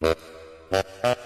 Ha ha ha.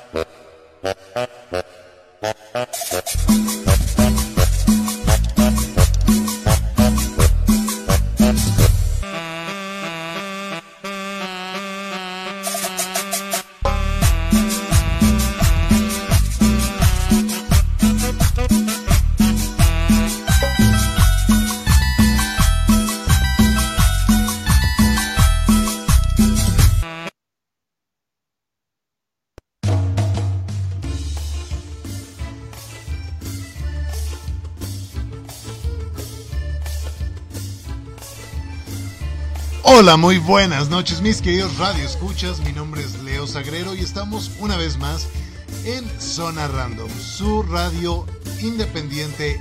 Muy buenas noches mis queridos Radio Escuchas, mi nombre es Leo Sagrero y estamos una vez más en Zona Random, su radio independiente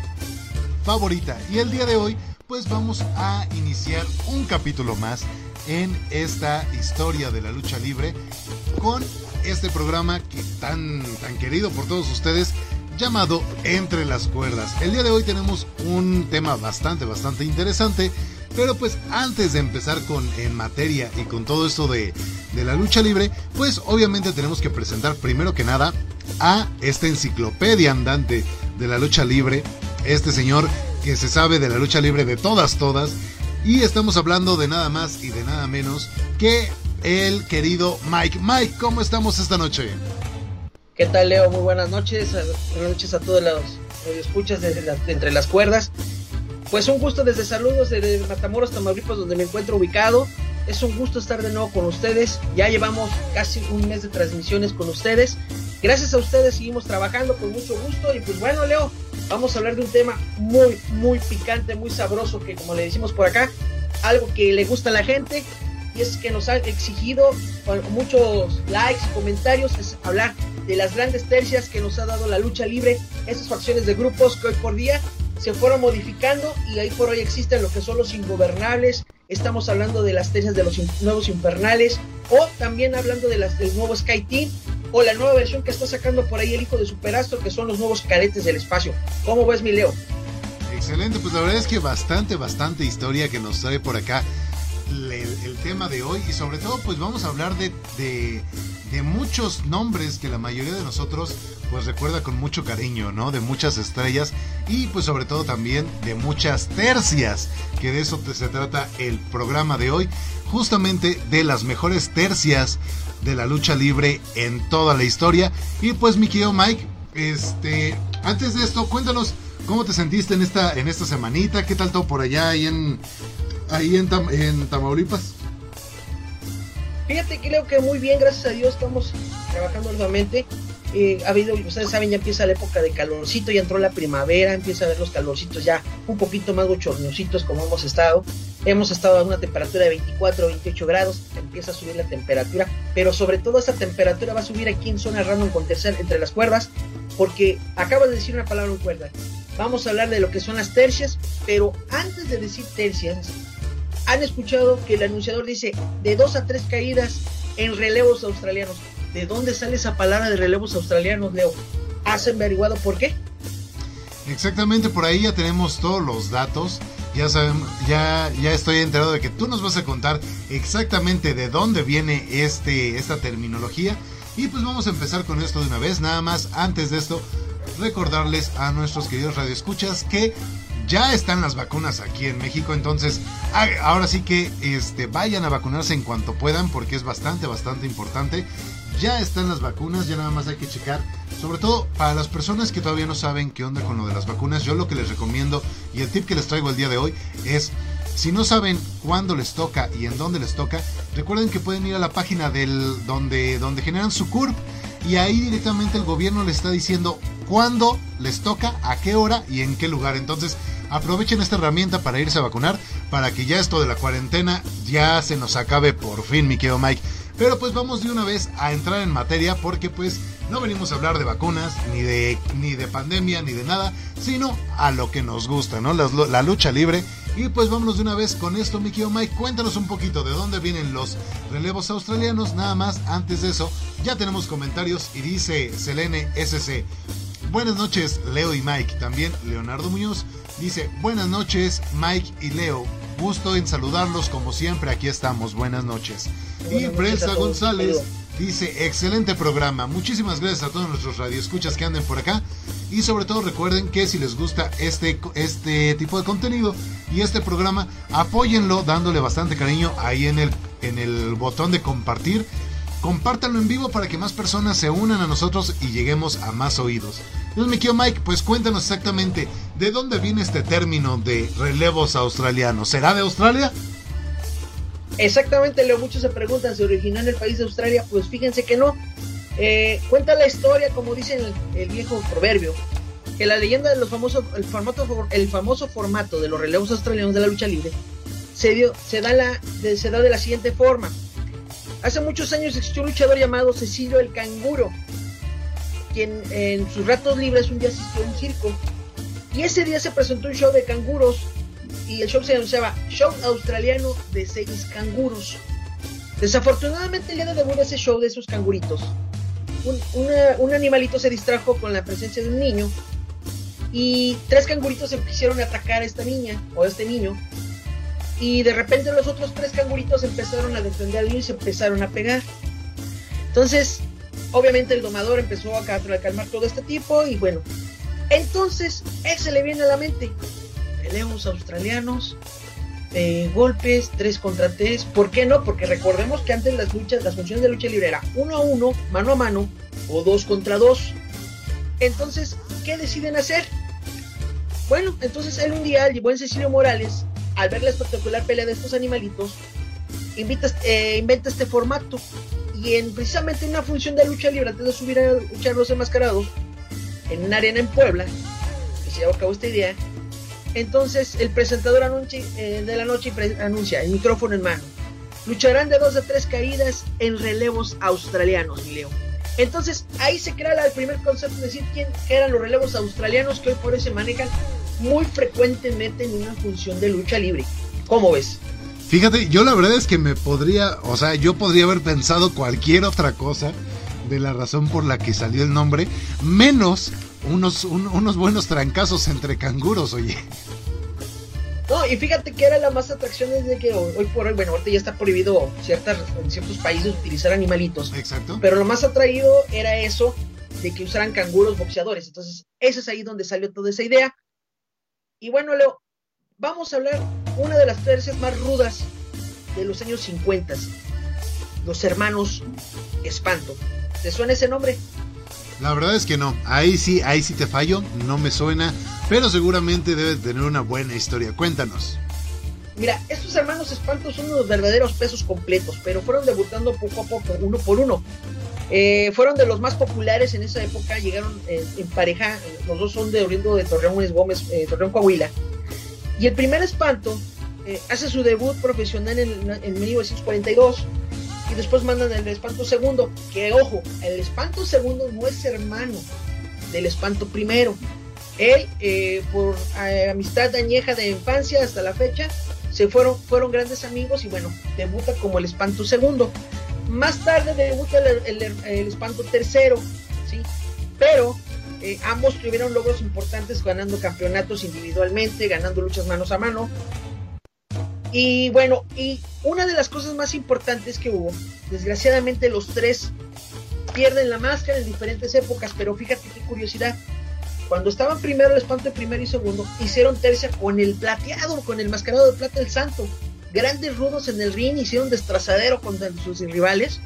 favorita. Y el día de hoy pues vamos a iniciar un capítulo más en esta historia de la lucha libre con este programa que tan, tan querido por todos ustedes llamado Entre las Cuerdas. El día de hoy tenemos un tema bastante, bastante interesante pero pues antes de empezar con en materia y con todo esto de, de la lucha libre, pues obviamente tenemos que presentar primero que nada a esta enciclopedia andante de la lucha libre, este señor que se sabe de la lucha libre de todas, todas, y estamos hablando de nada más y de nada menos que el querido Mike. Mike, ¿cómo estamos esta noche? ¿Qué tal, Leo? Muy buenas noches. Buenas noches a todos los escuchas desde de entre las cuerdas. Pues un gusto desde saludos desde Matamoros, Tamaulipas, donde me encuentro ubicado. Es un gusto estar de nuevo con ustedes. Ya llevamos casi un mes de transmisiones con ustedes. Gracias a ustedes seguimos trabajando con mucho gusto. Y pues bueno, Leo, vamos a hablar de un tema muy, muy picante, muy sabroso, que como le decimos por acá, algo que le gusta a la gente. Y es que nos ha exigido con muchos likes, comentarios, es hablar de las grandes tercias que nos ha dado la lucha libre, esas facciones de grupos que hoy por día se fueron modificando y ahí por hoy existen lo que son los ingobernables. Estamos hablando de las tesis de los nuevos infernales o también hablando de las del nuevo Sky Team o la nueva versión que está sacando por ahí el hijo de Superastro que son los nuevos cadetes del espacio. ¿Cómo ves mi Leo? Excelente, pues la verdad es que bastante, bastante historia que nos trae por acá el, tema de hoy y sobre todo pues vamos a hablar de, de, muchos nombres que la mayoría de nosotros pues recuerda con mucho cariño, ¿no? De muchas estrellas y pues sobre todo también de muchas tercias, que de eso se trata el programa de hoy, justamente de las mejores tercias de la lucha libre en toda la historia. Y pues mi querido Mike, este, antes de esto, cuéntanos cómo te sentiste en esta, en esta semanita, qué tal todo por allá ahí en, ahí en, en Tamaulipas. Fíjate creo que muy bien, gracias a Dios, estamos trabajando nuevamente eh, ha habido, ustedes saben, ya empieza la época de calorcito, ya entró la primavera, empieza a ver los calorcitos ya un poquito más bochornositos como hemos estado. Hemos estado a una temperatura de 24 28 grados, empieza a subir la temperatura, pero sobre todo esa temperatura va a subir aquí en zona random con tercer entre las cuerdas, porque acabo de decir una palabra en cuerda. Vamos a hablar de lo que son las tercias, pero antes de decir tercias, han escuchado que el anunciador dice de dos a tres caídas en relevos australianos. ¿De dónde sale esa palabra de relevos australianos, Leo? ¿Has averiguado por qué? Exactamente, por ahí ya tenemos todos los datos. Ya sabemos, ya, ya estoy enterado de que tú nos vas a contar exactamente de dónde viene este, esta terminología. Y pues vamos a empezar con esto de una vez. Nada más, antes de esto, recordarles a nuestros queridos radioescuchas que ya están las vacunas aquí en México, entonces ahora sí que este, vayan a vacunarse en cuanto puedan porque es bastante, bastante importante. Ya están las vacunas, ya nada más hay que checar. Sobre todo para las personas que todavía no saben qué onda con lo de las vacunas, yo lo que les recomiendo y el tip que les traigo el día de hoy es si no saben cuándo les toca y en dónde les toca, recuerden que pueden ir a la página del donde, donde generan su CURP y ahí directamente el gobierno les está diciendo cuándo les toca, a qué hora y en qué lugar. Entonces, aprovechen esta herramienta para irse a vacunar, para que ya esto de la cuarentena ya se nos acabe por fin, mi querido Mike. Pero pues vamos de una vez a entrar en materia porque pues no venimos a hablar de vacunas, ni de, ni de pandemia, ni de nada, sino a lo que nos gusta, ¿no? La, la lucha libre. Y pues vámonos de una vez con esto, mi querido Mike. Cuéntanos un poquito de dónde vienen los relevos australianos. Nada más, antes de eso, ya tenemos comentarios y dice Selene SC. Buenas noches, Leo y Mike. También Leonardo Muñoz dice, buenas noches, Mike y Leo. Gusto en saludarlos como siempre, aquí estamos, buenas noches. y Prensa González Dice, excelente programa. Muchísimas gracias a todos nuestros radioescuchas que anden por acá. Y sobre todo recuerden que si les gusta este, este tipo de contenido y este programa, apóyenlo dándole bastante cariño ahí en el, en el botón de compartir. Compártanlo en vivo para que más personas se unan a nosotros y lleguemos a más oídos. Entonces, mi querido Mike, pues cuéntanos exactamente de dónde viene este término de relevos australianos. ¿Será de Australia? Exactamente, Leo. Muchos se preguntan, ¿se originó en el país de Australia? Pues fíjense que no. Eh, cuenta la historia, como dice el, viejo proverbio, que la leyenda de los famosos, el, formato, el famoso formato de los relevos australianos de la lucha libre se, dio, se, da la, se da de la siguiente forma. Hace muchos años existió un luchador llamado Cecilio el Canguro, quien en sus ratos libres un día asistió a un circo. Y ese día se presentó un show de canguros y el show se anunciaba Show Australiano de seis canguros. Desafortunadamente el día de debut de ese show de esos canguritos, un, animalito se distrajo con la presencia de un niño y tres canguritos se quisieron atacar a esta niña o a este niño y de repente los otros tres canguritos empezaron a defender al niño y se empezaron a pegar. Entonces, obviamente el domador empezó a calmar todo este tipo y bueno, entonces él se le viene a la mente, peleos australianos, eh, golpes, 3 contra 3. ¿Por qué no? Porque recordemos que antes las luchas, las funciones de lucha libre era 1 a 1, mano a mano o 2 contra 2. Entonces, ¿qué deciden hacer? Bueno, entonces él un día, el buen Cecilio Morales, al ver la espectacular pelea de estos animalitos, invita, eh, inventa este formato. Y en precisamente una función de lucha libre, antes de subir a luchar los enmascarados, en una arena en Puebla, que se llevó a cabo esta idea, entonces el presentador anuncia, eh, de la noche anuncia, el micrófono en mano. Lucharán de dos a tres caídas en relevos australianos, Leo. Entonces ahí se crea el primer concepto de decir quién eran los relevos australianos que hoy por hoy se manejan muy frecuentemente en una función de lucha libre. ¿Cómo ves? Fíjate, yo la verdad es que me podría, o sea, yo podría haber pensado cualquier otra cosa de la razón por la que salió el nombre, menos unos, unos buenos trancazos entre canguros, oye. No, y fíjate que era la más atracción desde que hoy por hoy, bueno, ahorita ya está prohibido ciertas, en ciertos países utilizar animalitos. Exacto. Pero lo más atraído era eso de que usaran canguros boxeadores. Entonces, eso es ahí donde salió toda esa idea. Y bueno, Leo, vamos a hablar una de las tercias más rudas de los años 50. Los hermanos Espanto. ¿Te suena ese nombre? La verdad es que no. Ahí sí, ahí sí te fallo. No me suena. Pero seguramente debe tener una buena historia. Cuéntanos. Mira, estos hermanos espantos son unos verdaderos pesos completos, pero fueron debutando poco a poco, uno por uno. Eh, fueron de los más populares en esa época, llegaron eh, en pareja, los dos son de oriundo de Torreón Gómez, eh, Torreón Coahuila. Y el primer espanto hace su debut profesional en, en 1942 y después mandan el espanto segundo, que ojo, el espanto segundo no es hermano del espanto primero. Él, eh, por eh, amistad añeja de infancia hasta la fecha, se fueron, fueron grandes amigos y bueno, debuta como el espanto segundo. Más tarde debuta el, espanto tercero, ¿sí? Pero eh, ambos tuvieron logros importantes ganando campeonatos individualmente, ganando luchas manos a mano, y bueno, y una de las cosas más importantes que hubo, desgraciadamente los tres pierden la máscara en diferentes épocas, pero fíjate qué curiosidad. Cuando estaban primero el espanto de primero y segundo, hicieron tercia con el plateado, con el mascarado de plata del santo. Grandes rudos en el ring, hicieron destrazadero contra sus rivales.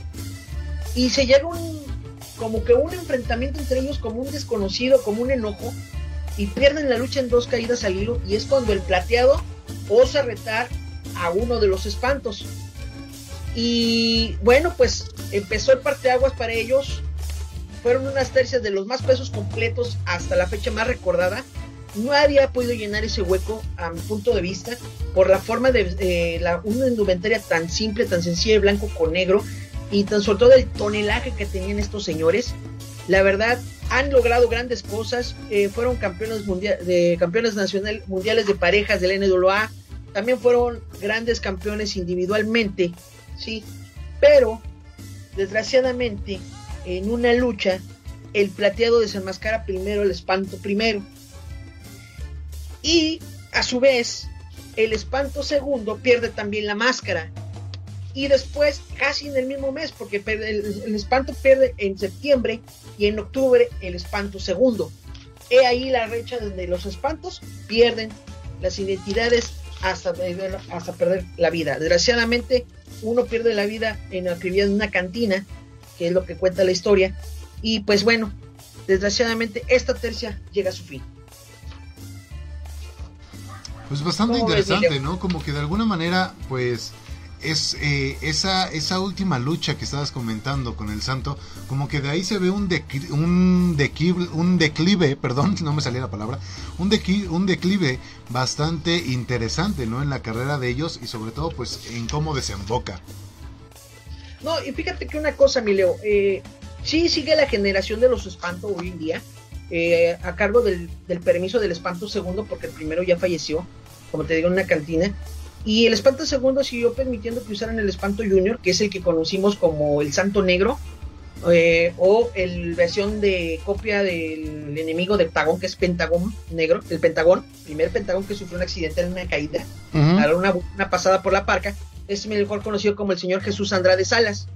Y se llega un, como que un enfrentamiento entre ellos, como un desconocido, como un enojo. Y pierden la lucha en dos caídas al hilo. Y es cuando el plateado osa retar a uno de los espantos. Y bueno, pues empezó el parteaguas para ellos. Fueron unas tercias de los más pesos completos hasta la fecha más recordada. No había podido llenar ese hueco, a mi punto de vista, por la forma de eh, la, una indumentaria tan simple, tan sencilla, de blanco con negro, y tan sobre todo el tonelaje que tenían estos señores. La verdad, han logrado grandes cosas. Eh, fueron campeones, de, campeones nacional, mundiales de parejas del NWA, también fueron grandes campeones individualmente, sí, pero desgraciadamente en una lucha el plateado desenmascara primero el espanto primero. Y a su vez el espanto segundo pierde también la máscara. y después casi en el mismo mes, porque el, espanto pierde en septiembre y en octubre el espanto segundo. He ahí la recha donde los espantos pierden las identidades hasta, hasta perder la vida. Desgraciadamente, uno pierde la vida en la actividad de una cantina, que es lo que cuenta la historia, y pues bueno, desgraciadamente esta tercia llega a su fin. Pues bastante interesante, ¿no? Como que de alguna manera, pues es eh, esa, esa última lucha que estabas comentando con el santo, como que de ahí se ve un, un, declive, un declive, perdón, no me salía la palabra, un, declive, un declive bastante interesante, ¿no? En la carrera de ellos y sobre todo, pues, en cómo desemboca. No, y fíjate que una cosa, mi Leo, eh, sí sigue la generación de los espantos hoy en día, eh, a cargo del, del permiso del espanto segundo, porque el primero ya falleció, como te digo, en una cantina, y el espanto segundo siguió permitiendo que usaran el espanto junior, que es el que conocimos como el santo negro, eh, o el versión de copia del enemigo del Pentagón, que es Pentagón negro, el Pentagón, primer Pentagón que sufrió un accidente en una caída, una, una, pasada por la parca, es mejor conocido como el señor Jesús Andrade Salas.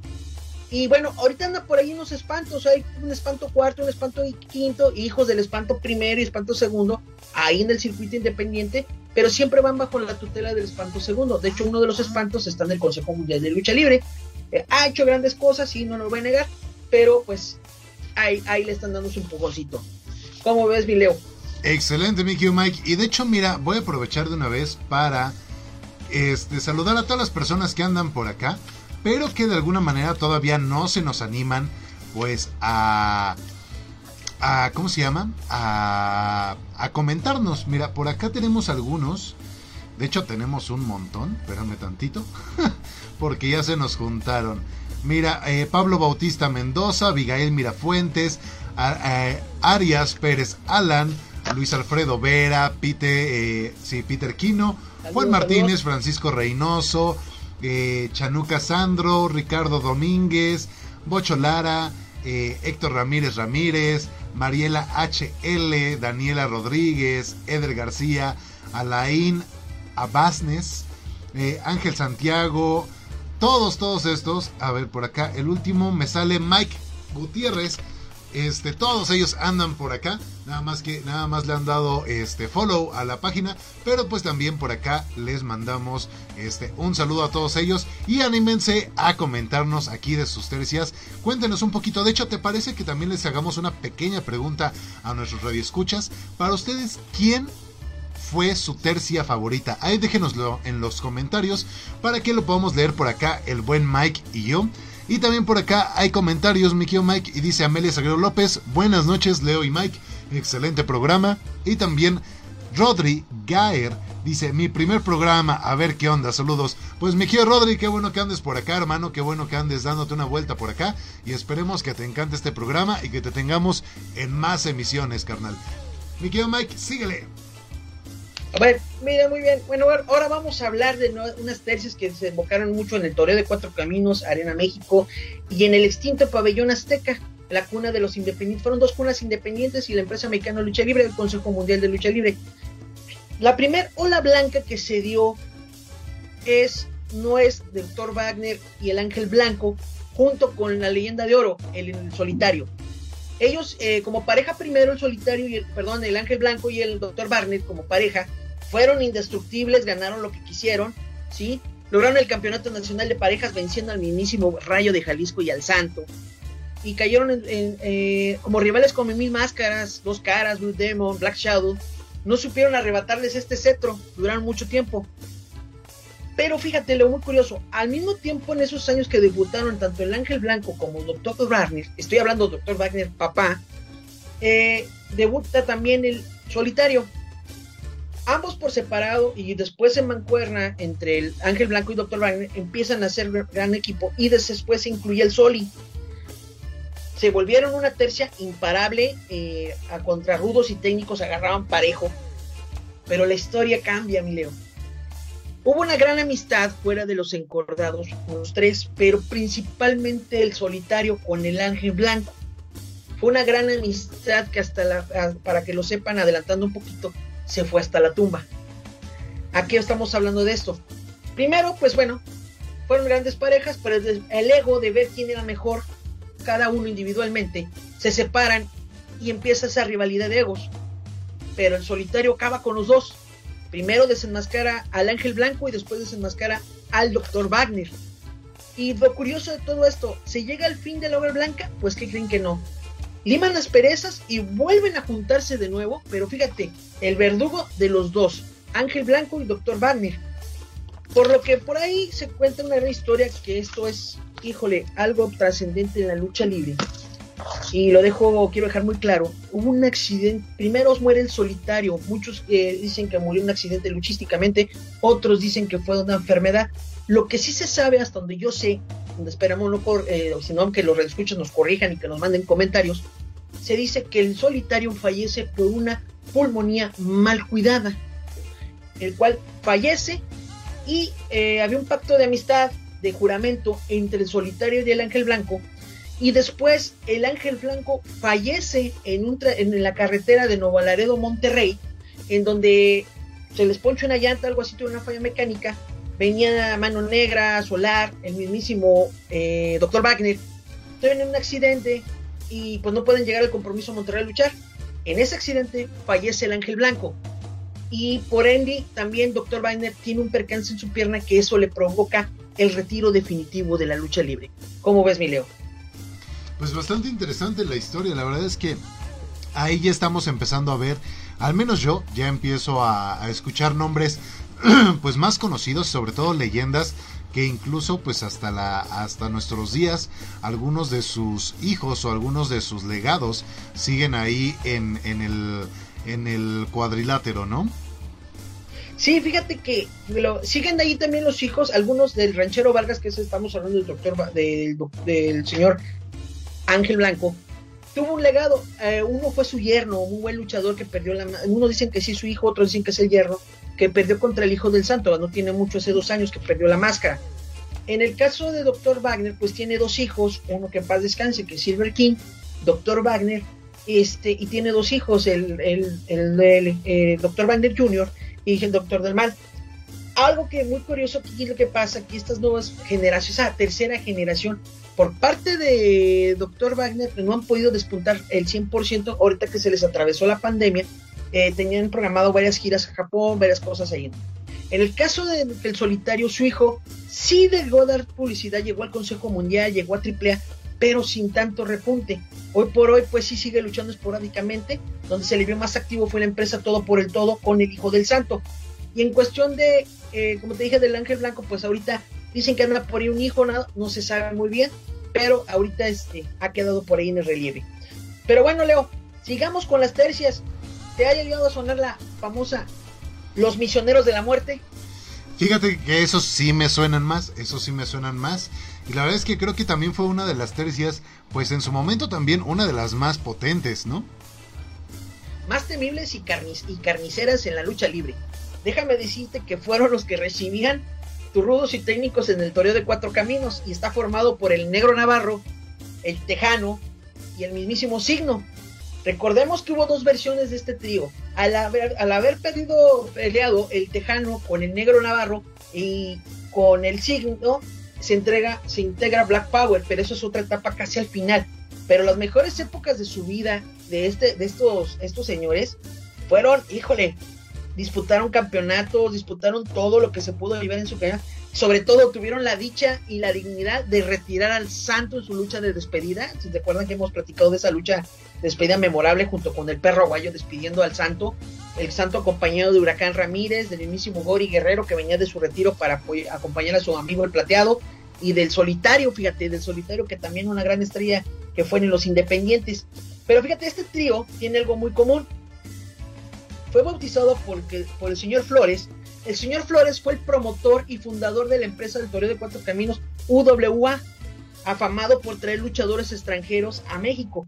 Y bueno, ahorita anda por ahí unos espantos, hay un espanto cuarto, un espanto quinto, hijos del espanto primero y espanto segundo, ahí en el circuito independiente, pero siempre van bajo la tutela del espanto segundo. De hecho, uno de los espantos está en el Consejo Mundial de Lucha Libre. Eh, ha hecho grandes cosas, sí, no lo voy a negar, pero pues ahí, ahí le están dando un poconcito. ¿Cómo ves, Vileo? Excelente, Mickey Mike. Y de hecho, mira, voy a aprovechar de una vez para este, saludar a todas las personas que andan por acá, pero que de alguna manera todavía no se nos animan, pues, a a ¿cómo se llama? A, a comentarnos. Mira, por acá tenemos algunos. De hecho, tenemos un montón. Espérame tantito. porque ya se nos juntaron. Mira, eh, Pablo Bautista Mendoza, Abigail Mirafuentes, Arias Pérez Alan, Luis Alfredo Vera, Pite, eh, sí, Peter Quino, Juan Martínez, Francisco Reynoso, eh, Chanuca Sandro, Ricardo Domínguez, Bocho Lara, Héctor Ramírez Ramírez, Mariela HL, Daniela Rodríguez, Eder García, Alain Abasnes, eh, Ángel Santiago, todos, todos estos. A ver, por acá, el último me sale Mike Gutiérrez. Este, todos ellos andan por acá, nada más que nada más le han dado este follow a la página, pero pues también por acá les mandamos este un saludo a todos ellos y anímense a comentarnos aquí de sus tercias. Cuéntenos un poquito, de hecho, ¿te parece que también les hagamos una pequeña pregunta a nuestros radioescuchas? Para ustedes, ¿quién fue su tercia favorita? Ahí déjenoslo en los comentarios para que lo podamos leer por acá el buen Mike y yo. Y también por acá hay comentarios, mi Mike, y dice Amelia Sagrero López, buenas noches Leo y Mike, excelente programa. Y también Rodri Gaer dice, mi primer programa, a ver qué onda, saludos. Pues mi Rodri, qué bueno que andes por acá, hermano, qué bueno que andes dándote una vuelta por acá. Y esperemos que te encante este programa y que te tengamos en más emisiones, carnal. Mi Mike, síguele. Ver, mira, muy bien. Bueno, ahora vamos a hablar de unas tercias que se invocaron mucho en el Toreo de Cuatro Caminos, Arena México, y en el extinto Pabellón Azteca, la cuna de los independientes. Fueron dos cunas independientes y la empresa mexicana lucha libre, el Consejo Mundial de Lucha Libre. La primer ola blanca que se dio es, no es Doctor Wagner y el Ángel Blanco, junto con la leyenda de oro, el, solitario. Ellos, eh, como pareja primero, el solitario y el, perdón, el Ángel Blanco y el Doctor Wagner como pareja, fueron indestructibles, ganaron lo que quisieron, ¿sí? Lograron el campeonato nacional de parejas venciendo al mismísimo Rayo de Jalisco y al Santo. Y cayeron en, eh, como rivales con Mil Máscaras, Dos Caras, Blue Demon, Black Shadow. No supieron arrebatarles este cetro, duraron mucho tiempo. Pero fíjate, lo muy curioso, al mismo tiempo en esos años que debutaron tanto el Ángel Blanco como el Dr. Wagner, estoy hablando del Dr. Wagner papá, eh, debuta también el solitario, ambos por separado y después se mancuerna entre el Ángel Blanco y Doctor Wagner, empiezan a ser gran equipo y después se incluye el Soli. Se volvieron una tercia imparable, eh, a contrarrudos y técnicos agarraban parejo, pero la historia cambia, mi Leo. Hubo una gran amistad fuera de los encordados, los tres, pero principalmente el solitario con el Ángel Blanco. Fue una gran amistad que hasta la, para que lo sepan, adelantando un poquito, se fue hasta la tumba. ¿A qué estamos hablando de esto? Primero, pues bueno, fueron grandes parejas, pero el ego de ver quién era mejor, cada uno individualmente, se separan y empieza esa rivalidad de egos. Pero el solitario acaba con los dos. Primero desenmascara al Ángel Blanco y después desenmascara al Dr. Wagner. Y lo curioso de todo esto, ¿se llega al fin de la obra blanca? Pues que creen que no. Liman las perezas y vuelven a juntarse de nuevo, pero fíjate, el verdugo de los dos, Ángel Blanco y Dr. Wagner. Por lo que por ahí se cuenta una historia que esto es, híjole, algo trascendente en la lucha libre. Y lo dejo, quiero dejar muy claro. Hubo un accidente, primero muere el solitario, muchos eh, dicen que murió un accidente luchísticamente, otros dicen que fue una enfermedad. Lo que sí se sabe, hasta donde yo sé, donde esperamos no eh, sino que los redescuchos nos corrijan y que nos manden comentarios, se dice que el solitario fallece por una pulmonía mal cuidada, el cual fallece y eh, había un pacto de amistad, de juramento entre el solitario y el ángel blanco, y después el ángel blanco fallece en, un en la carretera de Nuevo Laredo, Monterrey, en donde se les ponche una llanta, algo así, tuvo una falla mecánica, venía Mano Negra, Solar, el mismísimo eh, Doctor Wagner, tienen un accidente y pues no pueden llegar al compromiso Monterrey a luchar. En ese accidente fallece el Ángel Blanco. Y por ende, también Dr. Wagner tiene un percance en su pierna que eso le provoca el retiro definitivo de la lucha libre. ¿Cómo ves, mi Leo? Pues bastante interesante la historia. La verdad es que ahí ya estamos empezando a ver, al menos yo ya empiezo a escuchar nombres pues más conocidos, sobre todo leyendas que incluso pues hasta la hasta nuestros días algunos de sus hijos o algunos de sus legados siguen ahí en, en el en el cuadrilátero, ¿no? Sí, fíjate que lo, siguen ahí también los hijos, algunos del ranchero Vargas, que es, estamos hablando del doctor del, del señor Ángel Blanco, tuvo un legado. Eh, uno fue su yerno, un buen luchador que perdió la. Uno dicen que sí, su hijo, otros dicen que es el yerno, que perdió contra el hijo del santo. No tiene mucho, hace dos años que perdió la máscara. En el caso de Dr. Wagner, pues tiene dos hijos, uno que en paz descanse, que es Silver King, Dr. Wagner, este, y tiene dos hijos, el, el, el, eh, Dr. Wagner Jr. y el Doctor del Mal. Algo que muy curioso aquí es lo que pasa, que estas nuevas generaciones, esa tercera generación, por parte de Dr. Wagner, no han podido despuntar el 100% ahorita que se les atravesó la pandemia. Eh, tenían programado varias giras a Japón, varias cosas ahí. En el caso del solitario, su hijo sí a dar publicidad, llegó al Consejo Mundial, llegó a AAA, pero sin tanto repunte. Hoy por hoy, pues sí sigue luchando esporádicamente. Donde se le vio más activo fue la empresa Todo por el Todo con el Hijo del Santo. Y en cuestión de, eh, como te dije, del Ángel Blanco, pues ahorita dicen que anda por ahí un hijo, nada, no se sabe muy bien, pero ahorita este, ha quedado por ahí en el relieve. Pero bueno, Leo, sigamos con las tercias. ¿Te haya llegado a sonar la famosa Los Misioneros de la Muerte? Fíjate que esos sí me suenan más, esos sí me suenan más. Y la verdad es que creo que también fue una de las tercias, pues en su momento también una de las más potentes, ¿no? Más temibles y, y carniceras en la lucha libre. Déjame decirte que fueron los que recibían rudos y técnicos en el toreo de cuatro caminos y está formado por el negro navarro, el tejano y el mismísimo signo. Recordemos que hubo dos versiones de este trío. Al haber, al haber pedido peleado el Tejano con el Negro Navarro y con el Signo, se entrega, se integra Black Power, pero eso es otra etapa casi al final. Pero las mejores épocas de su vida de este, de estos, estos señores, fueron, híjole, disputaron campeonatos, disputaron todo lo que se pudo vivir en su carrera sobre todo tuvieron la dicha y la dignidad de retirar al santo en su lucha de despedida. Si te acuerdan que hemos platicado de esa lucha de despedida memorable junto con el perro aguayo despidiendo al santo, el santo acompañado de Huracán Ramírez, del mismísimo Gori Guerrero que venía de su retiro para acompañar a su amigo el plateado y del solitario, fíjate, del solitario que también una gran estrella que fue en los independientes. Pero fíjate, este trío tiene algo muy común. Fue bautizado por el señor Flores, el señor Flores fue el promotor y fundador de la empresa del Toreo de Cuatro Caminos, UWA, afamado por traer luchadores extranjeros a México.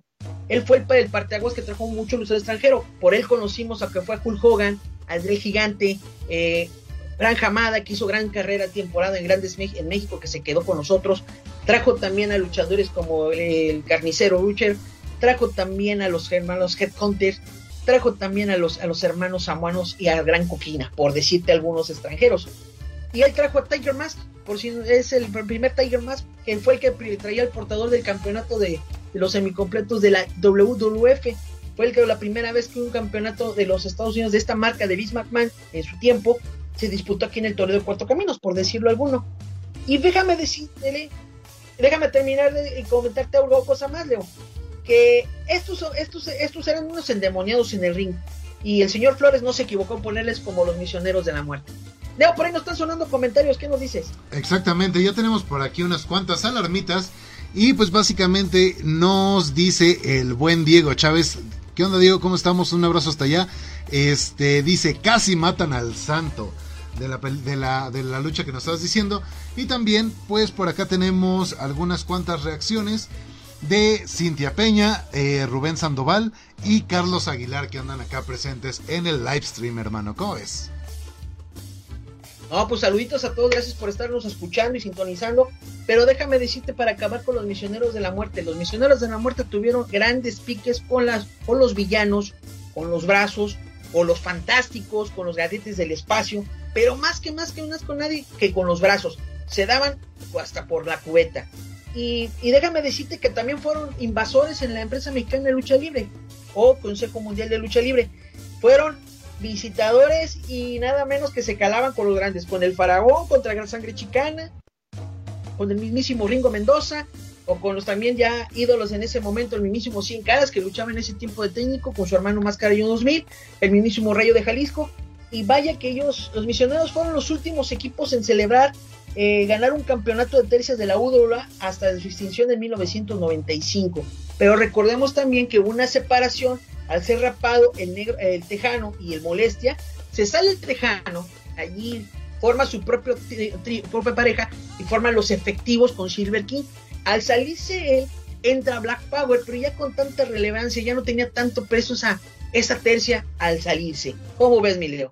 Él fue el, el parteaguas que trajo mucho luchador extranjero. Por él conocimos a que fue a Hulk Hogan, a Dre Gigante, eh, Jamada, que hizo gran carrera temporada en Grandes en México, que se quedó con nosotros. Trajo también a luchadores como el, carnicero Rucher. Trajo también a los hermanos Headhunters trajo también a los, a los hermanos samuanos y a Gran Coquina, por decirte algunos extranjeros. Y él trajo a Tiger Mask, por si es el primer Tiger Mask que fue el que traía el portador del campeonato de, los semicompletos de la WWF. Fue el que la primera vez que un campeonato de los Estados Unidos de esta marca de Vince McMahon en su tiempo se disputó aquí en el Toledo de Cuatro Caminos, por decirlo alguno. Y déjame decirte, déjame terminar de comentarte algo cosa más, Leo. Que estos, estos, estos eran unos endemoniados en el ring. Y el señor Flores no se equivocó en ponerles como los misioneros de la muerte. Leo, por ahí nos están sonando comentarios, ¿qué nos dices? Exactamente, ya tenemos por aquí unas cuantas alarmitas. Y pues básicamente nos dice el buen Diego Chávez. ¿Qué onda, Diego? ¿Cómo estamos? Un abrazo hasta allá. Este dice: casi matan al santo de la, de la, de la lucha que nos estabas diciendo. Y también, pues por acá tenemos algunas cuantas reacciones de Cintia Peña, eh, Rubén Sandoval y Carlos Aguilar que andan acá presentes en el live stream, hermano. ¿Cómo ves? No, pues saluditos a todos, gracias por estarnos escuchando y sintonizando. Pero déjame decirte para acabar con los misioneros de la muerte. Los misioneros de la muerte tuvieron grandes piques con, las, con los villanos, con los brazos, con los fantásticos, con los gadetes del espacio, pero más que más que unas con nadie que con los brazos. Se daban hasta por la cubeta. Y, déjame decirte que también fueron invasores en la empresa mexicana de lucha libre o Consejo Mundial de Lucha Libre. Fueron visitadores y nada menos que se calaban con los grandes, con el Faraón contra Gran Sangre Chicana, con el mismísimo Ringo Mendoza, o con los también ya ídolos en ese momento, el mismísimo Cien Caras, que luchaba en ese tiempo de técnico con su hermano Máscara y 2000, el mismísimo Rayo de Jalisco, y vaya que ellos, los misioneros, fueron los últimos equipos en celebrar eh, ganar un campeonato de tercias de la UWA hasta su extinción en 1995. Pero recordemos también que una separación al ser rapado el, negro, el tejano y el molestia. Se sale el tejano, allí forma su propio propia pareja y forma los efectivos con Silver King. Al salirse él, entra Black Power, pero ya con tanta relevancia, ya no tenía tanto peso esa, esa tercia al salirse. ¿Cómo ves, mi Leo?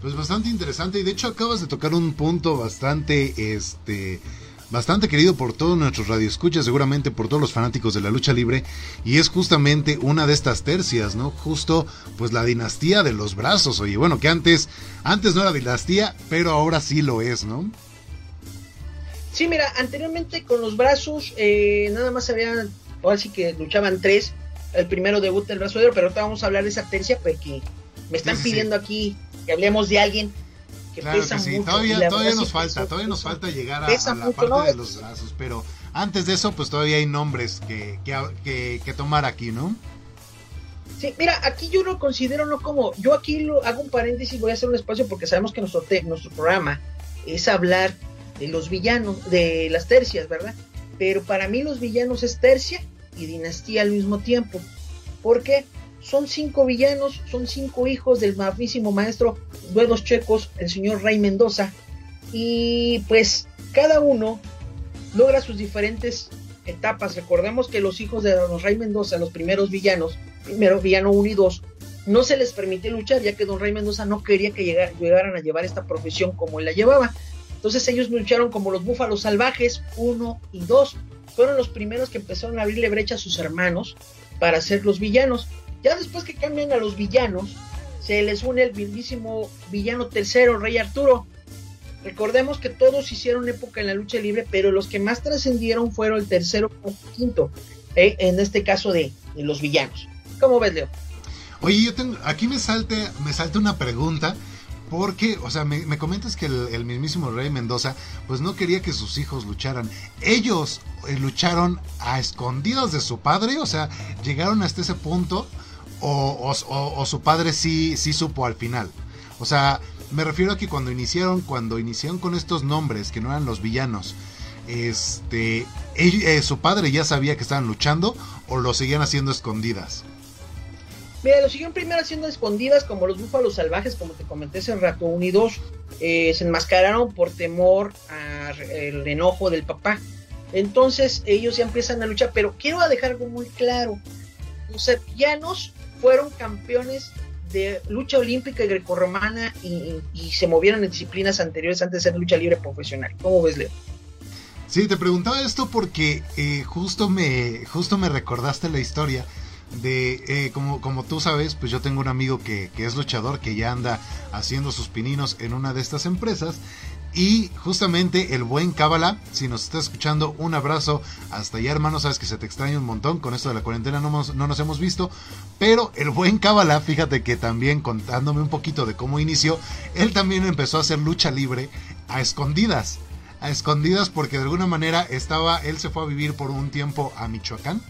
Pues bastante interesante. Y de hecho acabas de tocar un punto bastante este bastante querido por todos nuestros radioescuchas, seguramente por todos los fanáticos de la lucha libre, y es justamente una de estas tercias, ¿no? Justo, pues la dinastía de los brazos, oye, bueno, que antes, antes no era dinastía, pero ahora sí lo es, ¿no? Sí, mira, anteriormente con los eh, nada más habían, ahora sí que luchaban tres, el primero debut del brazo de oro, pero ahora vamos a hablar de esa tercia porque me están pidiendo aquí que hablemos de alguien que pesa mucho. Todavía, todavía nos falta, todavía nos falta llegar a, la parte de los brazos, pero antes de eso, pues todavía hay nombres que, que, que, tomar aquí, ¿no? Sí, mira, aquí yo lo considero no como, yo aquí lo, hago un paréntesis, voy a hacer un espacio porque sabemos que nuestro, nuestro programa es hablar de los villanos, de las tercias, ¿verdad? Pero para mí los villanos es tercia y dinastía al mismo tiempo. ¿Por qué? Son cinco villanos, son cinco hijos del magnísimo maestro Duedos Checos, el señor Rey Mendoza. Y pues cada uno logra sus diferentes etapas. Recordemos que los hijos de Don Rey Mendoza, los primeros villanos, primero villano 1 y 2, no se les permitió luchar ya que Don Rey Mendoza no quería que llegaran a llevar esta profesión como él la llevaba. Entonces ellos lucharon como los búfalos salvajes 1 y 2. Fueron los primeros que empezaron a abrirle brecha a sus hermanos para ser los villanos. Ya después que cambian a los villanos, se les une el mismísimo villano tercero, Rey Arturo. Recordemos que todos hicieron época en la lucha libre, pero los que más trascendieron fueron el tercero o quinto, eh, en este caso de, los villanos. ¿Cómo ves, Leo? Oye, yo tengo, aquí me salte, me salta una pregunta. Porque, o sea, me, comentas que el, mismísimo Rey Mendoza, pues no quería que sus hijos lucharan. Ellos eh, lucharon a escondidas de su padre, o sea, llegaron hasta ese punto o, su padre sí, sí supo al final. O sea, me refiero a que cuando iniciaron, cuando iniciaron con estos nombres que no eran los villanos, este, eh, su padre ya sabía que estaban luchando o lo seguían haciendo escondidas. Mira, lo siguieron primero haciendo escondidas como los búfalos salvajes, como te comenté hace rato, unidos, eh, se enmascararon por temor al enojo del papá. Entonces ellos ya empiezan a luchar, pero quiero dejar algo muy claro. Los villanos fueron campeones de lucha olímpica y grecorromana y, y, se movieron en disciplinas anteriores antes de ser lucha libre profesional. ¿Cómo ves, Leo? Sí, te preguntaba esto porque eh, justo, me, justo me recordaste la historia de, eh, como, como tú sabes, pues yo tengo un amigo que, que, es luchador, que ya anda haciendo sus pininos en una de estas empresas. Y justamente el buen Cábala, si nos está escuchando, un abrazo hasta allá, hermano. Sabes que se te extraña un montón. Con esto de la cuarentena no, no nos hemos visto. Pero el buen Cábala, fíjate que también contándome un poquito de cómo inició, él también empezó a hacer lucha libre a escondidas. A escondidas porque de alguna manera estaba, él se fue a vivir por un tiempo a Michoacán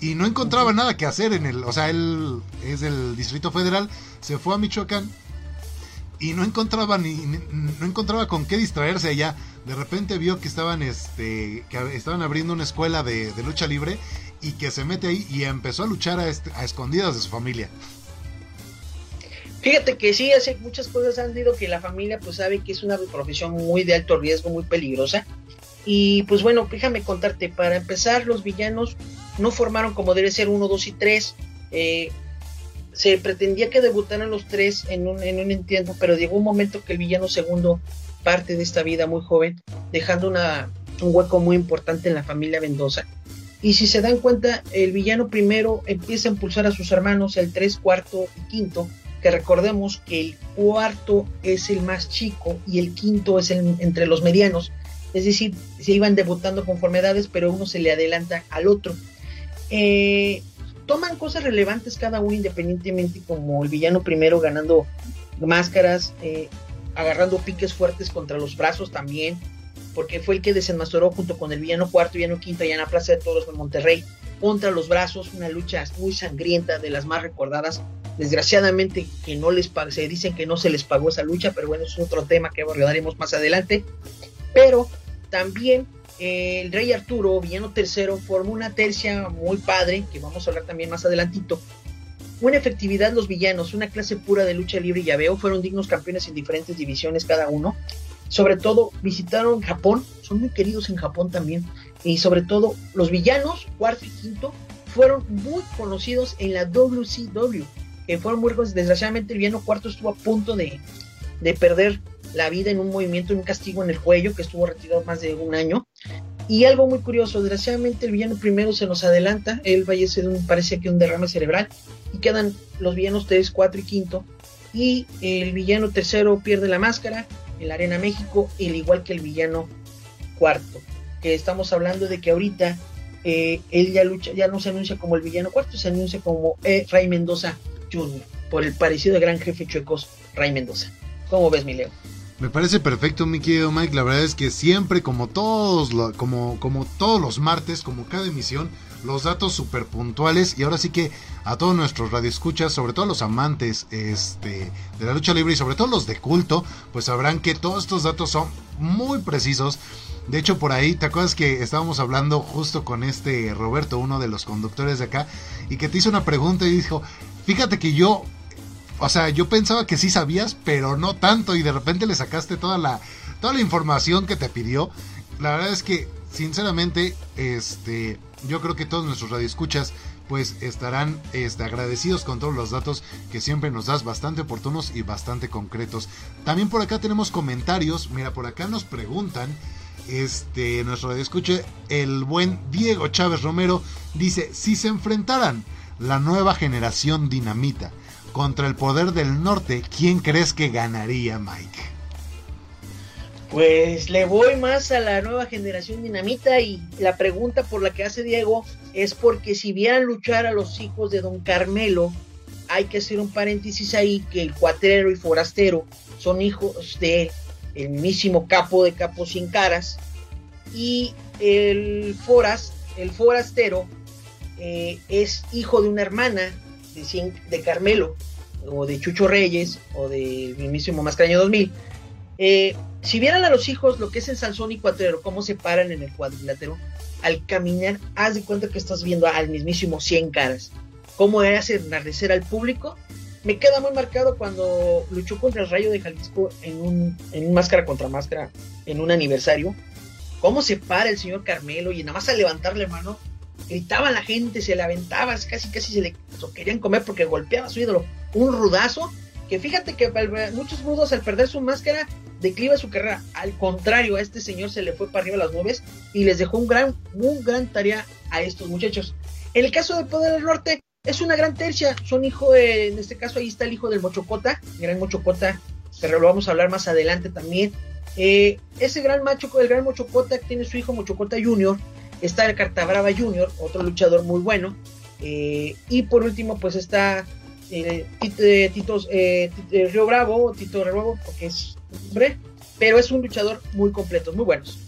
y no encontraba nada que hacer en el, o sea, él es del Distrito Federal, se fue a Michoacán y no encontraba ni, no encontraba con qué distraerse allá. De repente vio que estaban este que estaban abriendo una escuela de, lucha libre y que se mete ahí y empezó a luchar a, a escondidas de su familia. Fíjate que sí, hace muchas cosas han sido que la familia pues sabe que es una profesión muy de alto riesgo, muy peligrosa. Y pues bueno, déjame contarte, para empezar, los villanos no formaron como debe ser uno, dos y tres. Eh, se pretendía que debutaran los tres en un, en un entiendo, pero llegó un momento que el villano segundo parte de esta vida muy joven, dejando una, un hueco muy importante en la familia Mendoza. Y si se dan cuenta, el villano primero empieza a impulsar a sus hermanos, el tres, cuarto y quinto, que recordemos que el cuarto es el más chico y el quinto es el, entre los medianos. Es decir, se iban debutando conformidades, pero uno se le adelanta al otro. Eh, toman cosas relevantes cada uno independientemente, como el villano primero ganando máscaras, eh, agarrando piques fuertes contra los brazos también, porque fue el que desenmascaró junto con el villano cuarto villano quinto allá en la Plaza de Toros de Monterrey contra los brazos, una lucha muy sangrienta de las más recordadas. Desgraciadamente que no les se dicen que no se les pagó esa lucha, pero bueno, es otro tema que abordaremos más adelante. Pero también el rey Arturo, villano tercero, formó una tercia muy padre, que vamos a hablar también más adelantito. Una efectividad los villanos, una clase pura de lucha libre y llaveo, fueron dignos campeones en diferentes divisiones cada uno. Sobre todo visitaron Japón, son muy queridos en Japón también. Y sobre todo los villanos, cuarto y quinto, fueron muy conocidos en la WCW, que fueron muy Desgraciadamente el villano cuarto estuvo a punto de, de perder la vida en un movimiento, en un castigo en el cuello, que estuvo retirado más de un año. Y algo muy curioso, desgraciadamente el villano primero se nos adelanta, él fallece de un, parece que un derrame cerebral, y quedan los villanos 3, 4 y 5, y el villano tercero pierde la máscara en la Arena México, al igual que el villano cuarto. Que estamos hablando de que ahorita eh, él ya lucha, ya no se anuncia como el villano cuarto, se anuncia como eh, Ray Mendoza Jr., por el parecido de gran jefe chuecos Ray Mendoza. ¿Cómo ves, mi Leo? Me parece perfecto, mi querido Mike. La verdad es que siempre, como todos, como, como todos los martes, como cada emisión, los datos súper puntuales. Y ahora sí que a todos nuestros radioescuchas, sobre todo a los amantes este, de la lucha libre y sobre todo los de culto, pues sabrán que todos estos datos son muy precisos. De hecho, por ahí, ¿te acuerdas que estábamos hablando justo con este Roberto, uno de los conductores de acá, y que te hizo una pregunta y dijo, fíjate que yo o sea, yo pensaba que sí sabías, pero no tanto y de repente le sacaste toda la toda la información que te pidió. La verdad es que sinceramente este yo creo que todos nuestros radioescuchas pues estarán este, agradecidos con todos los datos que siempre nos das bastante oportunos y bastante concretos. También por acá tenemos comentarios. Mira, por acá nos preguntan este nuestro radioescuche el buen Diego Chávez Romero dice, si se enfrentaran la nueva generación dinamita contra el poder del norte, ¿quién crees que ganaría, Mike? Pues le voy más a la nueva generación dinamita y la pregunta por la que hace Diego es porque si vieran luchar a los hijos de don Carmelo, hay que hacer un paréntesis ahí que el cuatrero y forastero son hijos de el mismísimo capo de capos sin caras y el foras, el forastero eh, es hijo de una hermana de, Carmelo, o de Chucho Reyes, o de mismísimo Mascareño 2000, eh, si vieran a los hijos lo que es el Sansón y Cuatrero, cómo se paran en el cuadrilátero, al caminar, haz de cuenta que estás viendo al mismísimo Cien Caras. Cómo hace enardecer al público. Me queda muy marcado cuando luchó contra el Rayo de Jalisco en un, en máscara contra máscara, en un aniversario. Cómo se para el señor Carmelo y nada más al levantarle mano, gritaba la gente, se le aventaba, casi casi se le querían comer porque golpeaba a su ídolo. Un rudazo, que fíjate que muchos rudos al perder su máscara decliva su carrera. Al contrario, a este señor se le fue para arriba las nubes y les dejó un gran, un gran tarea a estos muchachos. En el caso del Poder del Norte, es una gran tercia. Son hijo, de, en este caso ahí está el hijo del Mochocota, gran Mochocota, pero lo vamos a hablar más adelante también. Eh, ese gran macho, el gran Mochocota tiene su hijo Mochocota Junior, está el Cartabrava Junior, otro luchador muy bueno, eh, y por último pues está eh, Tito, Río Bravo, Tito Río Bravo, porque es hombre, pero es un luchador muy completo, muy buenos.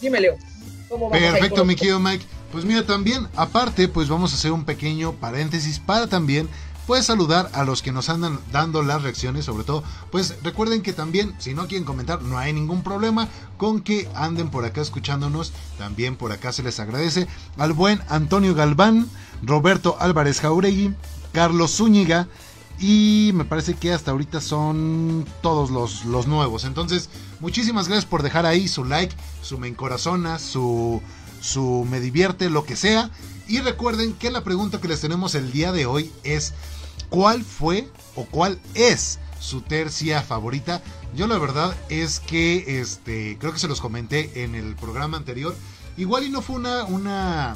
Dime Leo. ¿cómo vamos Perfecto, mi querido Mike. Pues mira, también, aparte, pues vamos a hacer un pequeño paréntesis para también Puedes saludar a los que nos andan dando las reacciones, sobre todo, pues recuerden que también, si no quieren comentar, no hay ningún problema con que anden por acá escuchándonos, también por acá se les agradece al buen Antonio Galván, Roberto Álvarez Jauregui, Carlos Zúñiga, y me parece que hasta ahorita son todos los, los, nuevos. Entonces, muchísimas gracias por dejar ahí su like, su me encorazona, su, su me divierte, lo que sea. Y recuerden que la pregunta que les tenemos el día de hoy es ¿cuál fue o cuál es su tercia favorita? Yo la verdad es que este creo que se los comenté en el programa anterior. Igual y no fue una una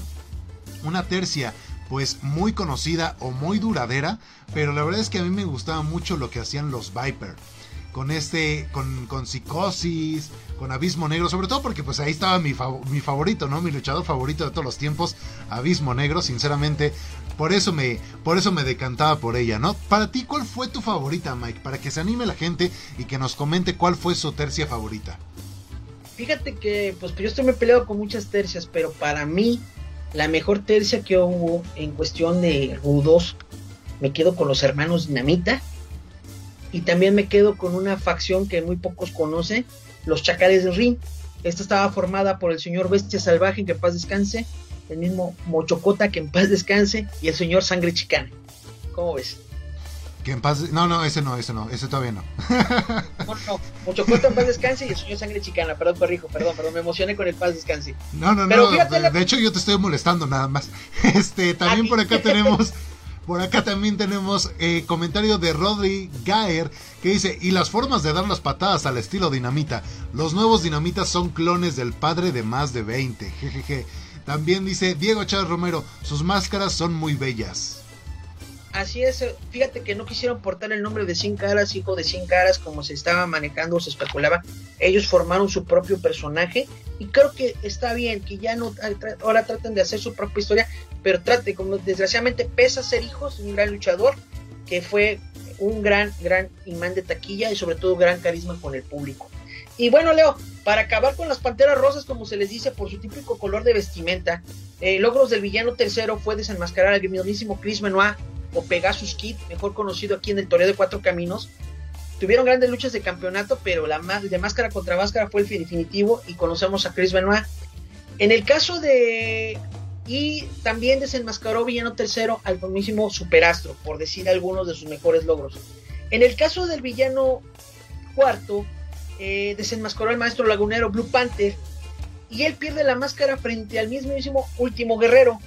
una tercia pues muy conocida o muy duradera, pero la verdad es que a mí me gustaba mucho lo que hacían los Viper con este, con, con Psicosis, con Abismo Negro, sobre todo porque pues ahí estaba mi, mi favorito, ¿no? Mi luchador favorito de todos los tiempos, Abismo Negro, sinceramente, por eso me, por eso me decantaba por ella, ¿no? Para ti, ¿cuál fue tu favorita, Mike? Para que se anime la gente y que nos comente cuál fue su tercia favorita. Fíjate que, pues yo estoy muy peleado con muchas tercias, pero para mí, la mejor tercia que hubo en cuestión de rudos, me quedo con los hermanos Dinamita y también me quedo con una facción que muy pocos conocen, los Chacales del Ring. Esta estaba formada por el señor Bestia Salvaje, que paz descanse, el mismo Mochocota, que en paz descanse, y el señor Sangre Chicana. ¿Cómo ves? Que en paz... No, no, ese no, ese no, ese todavía no. no, no, Mochocota en paz descanse y el señor Sangre Chicana. Perdón, corrijo, perdón, perdón, me emocioné con el paz descanse. No, no, no, de, hecho yo te estoy molestando nada más. Este, también por acá tenemos por acá también tenemos eh, comentario de Rodri Gaer que dice, y las formas de dar las patadas al estilo dinamita. Los nuevos dinamitas son clones del padre de más de 20. Jejeje. También dice Diego Chávez Romero, sus máscaras son muy bellas. Así es, eh, fíjate que no quisieron portar el nombre de Sin Caras, hijo de Sin Caras, como se estaba manejando o se especulaba. Ellos formaron su propio personaje y creo que está bien que ya no ahora traten de hacer su propia historia, pero trate, como desgraciadamente pesa ser hijos de un gran luchador que fue un gran, gran imán de taquilla y sobre todo gran carisma con el público. Y bueno, Leo, para acabar con las panteras rosas, como se les dice, por su típico color de vestimenta, eh, logros del villano tercero fue desenmascarar al mismísimo Chris Benoit o Pegasus Kid, mejor conocido aquí en el Toreo de Cuatro Caminos. Tuvieron grandes luchas de campeonato, pero la de máscara contra máscara fue el definitivo y conocemos a Chris Benoit. En el caso de... Y también desenmascaró Villano Tercero al mismísimo Superastro, por decir algunos de sus mejores logros. En el caso del villano cuarto, eh, desenmascaró al maestro lagunero Blue Panther y él pierde la máscara frente al mismísimo Último Guerrero,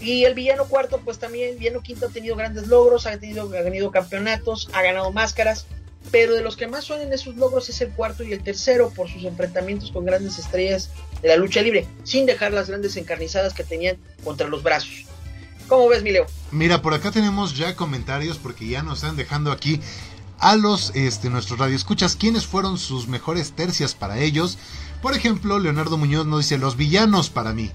y el villano cuarto, pues también, villano quinto ha tenido grandes logros, ha tenido, ha tenido campeonatos, ha ganado máscaras, pero de los que más suenan esos logros es el cuarto y el tercero por sus enfrentamientos con grandes estrellas de la lucha libre, sin dejar las grandes encarnizadas que tenían contra los brazos. ¿Cómo ves, Mileo? Mira, por acá tenemos ya comentarios porque ya nos están dejando aquí a los este, nuestros radioescuchas quiénes fueron sus mejores tercias para ellos. Por ejemplo, Leonardo Muñoz nos dice los villanos para mí.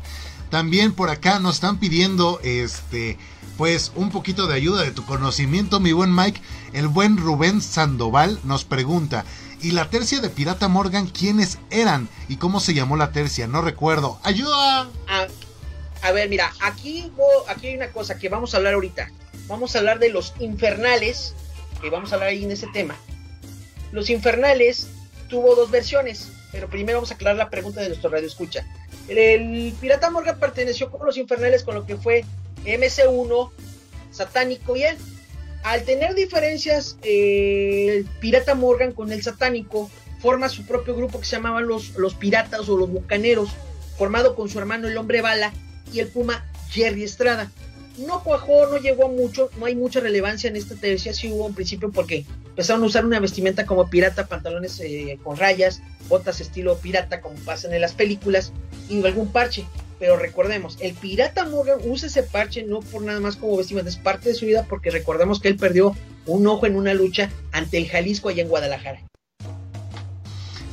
También por acá nos están pidiendo este pues un poquito de ayuda de tu conocimiento, mi buen Mike. El buen Rubén Sandoval nos pregunta, ¿y la tercia de Pirata Morgan quiénes eran y cómo se llamó la tercia? No recuerdo. ¡Ayuda! A, ver, mira, aquí, aquí hay una cosa que vamos a hablar ahorita. Vamos a hablar de los infernales, vamos a hablar ahí en ese tema. Los infernales tuvo dos versiones, pero primero vamos a aclarar la pregunta de nuestro radio escucha. El Pirata Morgan perteneció con los infernales con lo que fue MC1, Satánico y él. Al tener diferencias, eh, el Pirata Morgan con el Satánico forma su propio grupo que se llamaban los, los Piratas o los Bucaneros, formado con su hermano el Hombre Bala y el Puma Jerry Estrada no cuajó, no llegó a mucho, no hay mucha relevancia en esta tercia, sí hubo un principio porque empezaron a usar una vestimenta como pirata, pantalones eh, con rayas, botas estilo pirata como pasan en las películas y algún parche. Pero recordemos, el pirata Morgan usa ese parche no por nada más como vestimenta, es parte de su vida porque recordemos que él perdió un ojo en una lucha ante el Jalisco allá en Guadalajara.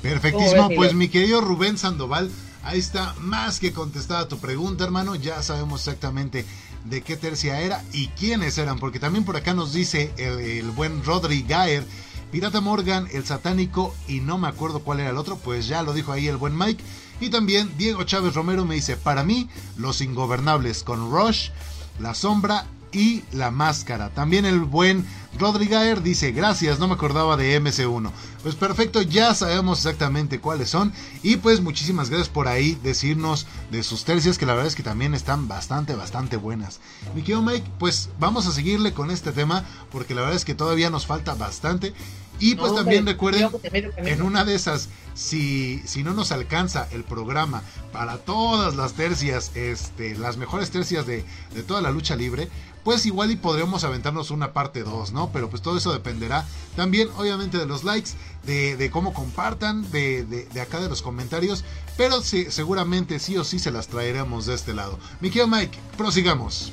Perfectísimo, pues mi querido Rubén Sandoval, ahí está más que contestada tu pregunta, hermano. Ya sabemos exactamente de qué tercia era y quiénes eran, porque también por acá nos dice el, buen Rodri Gaer, Pirata Morgan, el satánico y no me acuerdo cuál era el otro, pues ya lo dijo ahí el buen Mike. Y también Diego Chávez Romero me dice, para mí, Los Ingobernables con Rush, La Sombra y La Máscara. También el buen Rodrigaer dice, gracias, no me acordaba de MC1. Pues perfecto, ya sabemos exactamente cuáles son. Y pues muchísimas gracias por ahí decirnos de sus tercias, que la verdad es que también están bastante, bastante buenas. Mi querido Mike, pues vamos a seguirle con este tema, porque la verdad es que todavía nos falta bastante. Y pues también recuerden, en una de esas, si, si no nos alcanza el programa para todas las tercias, este, las mejores tercias de, de toda la lucha libre, pues igual y podremos aventarnos una parte 2, ¿no? Pero pues todo eso dependerá también obviamente de los likes, de, cómo compartan, de, acá de los comentarios, pero sí, seguramente sí o sí se las traeremos de este lado. Mi Mike, prosigamos.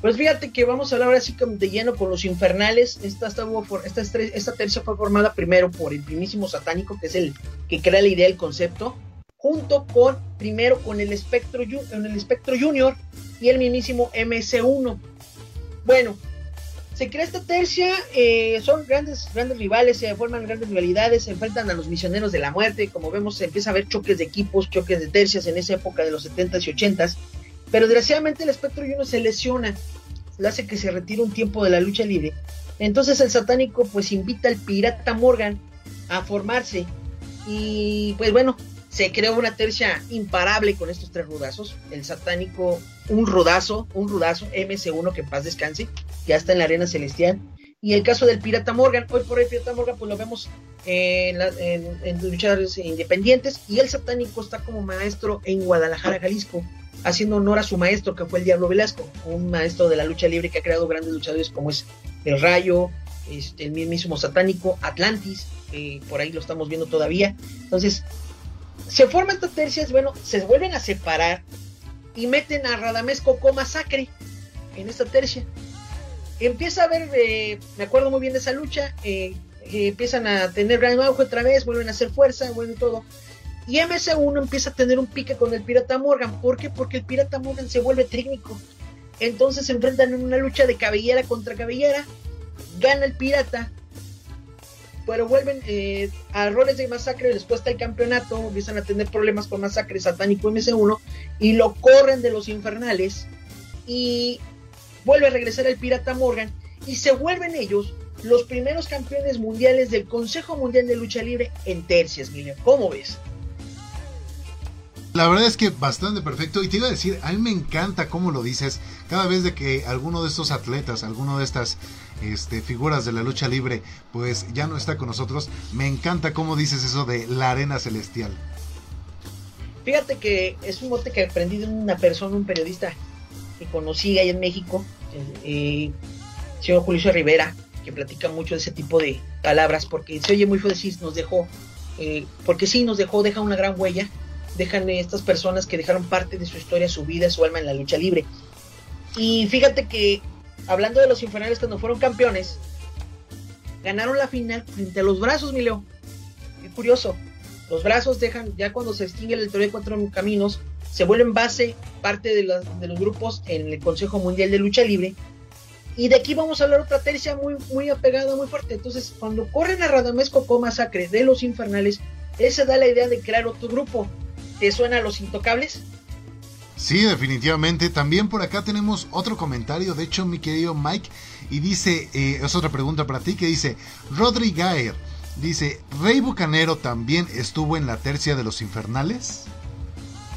Pues fíjate que vamos a hablar así de lleno con los infernales. Esta, esta, esta, esta tercia fue formada primero por el primísimo satánico, que es el que crea la idea, el concepto, junto con, primero con el espectro, en el espectro junior, y el mismísimo MC1. Bueno, se crea esta tercia, eh, son grandes, grandes rivales, se forman grandes rivalidades, se enfrentan a los misioneros de la muerte, como vemos se empieza a ver choques de equipos, choques de tercias en esa época de los 70s y 80s, pero desgraciadamente el espectro y uno se lesiona, le hace que se retire un tiempo de la lucha libre, entonces el satánico pues invita al pirata Morgan a formarse y pues bueno, se creó una tercia imparable con estos tres rudazos. El satánico, un rudazo, un rudazo, MC1, que paz descanse, ya está en la arena celestial. Y el caso del Pirata Morgan, hoy por hoy Pirata Morgan, pues lo vemos en, en, luchadores independientes. Y el satánico está como maestro en Guadalajara, Jalisco, haciendo honor a su maestro, que fue el Diablo Velasco, un maestro de la lucha libre que ha creado grandes luchadores como es El Rayo, este, el mismísimo satánico, Atlantis, por ahí lo estamos viendo todavía. Entonces, se forman estas tercias, bueno, se vuelven a separar y meten a Radamés Coco Masacre en esta tercia. Empieza a ver, eh, me acuerdo muy bien de esa lucha, eh, eh, empiezan a tener gran auge otra vez, vuelven a hacer fuerza, vuelven todo. Y MC1 empieza a tener un pique con el Pirata Morgan. ¿Por qué? Porque el Pirata Morgan se vuelve técnico. Entonces se enfrentan en una lucha de cabellera contra cabellera. Gana el Pirata pero vuelven eh, a roles de masacre, después está el campeonato, empiezan a tener problemas con masacre satánico MS1 y lo corren de los infernales y vuelve a regresar el pirata Morgan y se vuelven ellos los primeros campeones mundiales del Consejo Mundial de Lucha Libre en tercias, Miguel. ¿Cómo ves? La verdad es que bastante perfecto. Y te iba a decir, a mí me encanta cómo lo dices. Cada vez de que alguno de estos atletas, alguno de estas este, figuras de la lucha libre, pues ya no está con nosotros. Me encanta cómo dices eso de la arena celestial. Fíjate que es un mote que aprendí de una persona, un periodista que conocí ahí en México, el señor Julio Rivera, que platica mucho de ese tipo de palabras, porque se oye muy decir, nos dejó, eh, porque sí, nos dejó, deja una gran huella, dejan estas personas que dejaron parte de su historia, su vida, su alma en la lucha libre. Y fíjate que hablando de los infernales cuando fueron campeones, ganaron la final frente a los brazos, mi Leo. Qué curioso. Los brazos dejan, ya cuando se extingue el teoría de cuatro caminos, se vuelven base, parte de, los grupos en el Consejo Mundial de Lucha Libre. Y de aquí vamos a hablar otra tercia muy, muy apegada, muy fuerte. Entonces, cuando corren a Radamés Coco Masacre de los Infernales, esa da la idea de crear otro grupo. ¿Te suena a los intocables? Sí, definitivamente. También por acá tenemos otro comentario, de hecho, mi querido Mike, y dice, eh, es otra pregunta para ti, que dice, Rodri Gaer, dice, ¿Rey Bucanero también estuvo en la tercia de los infernales?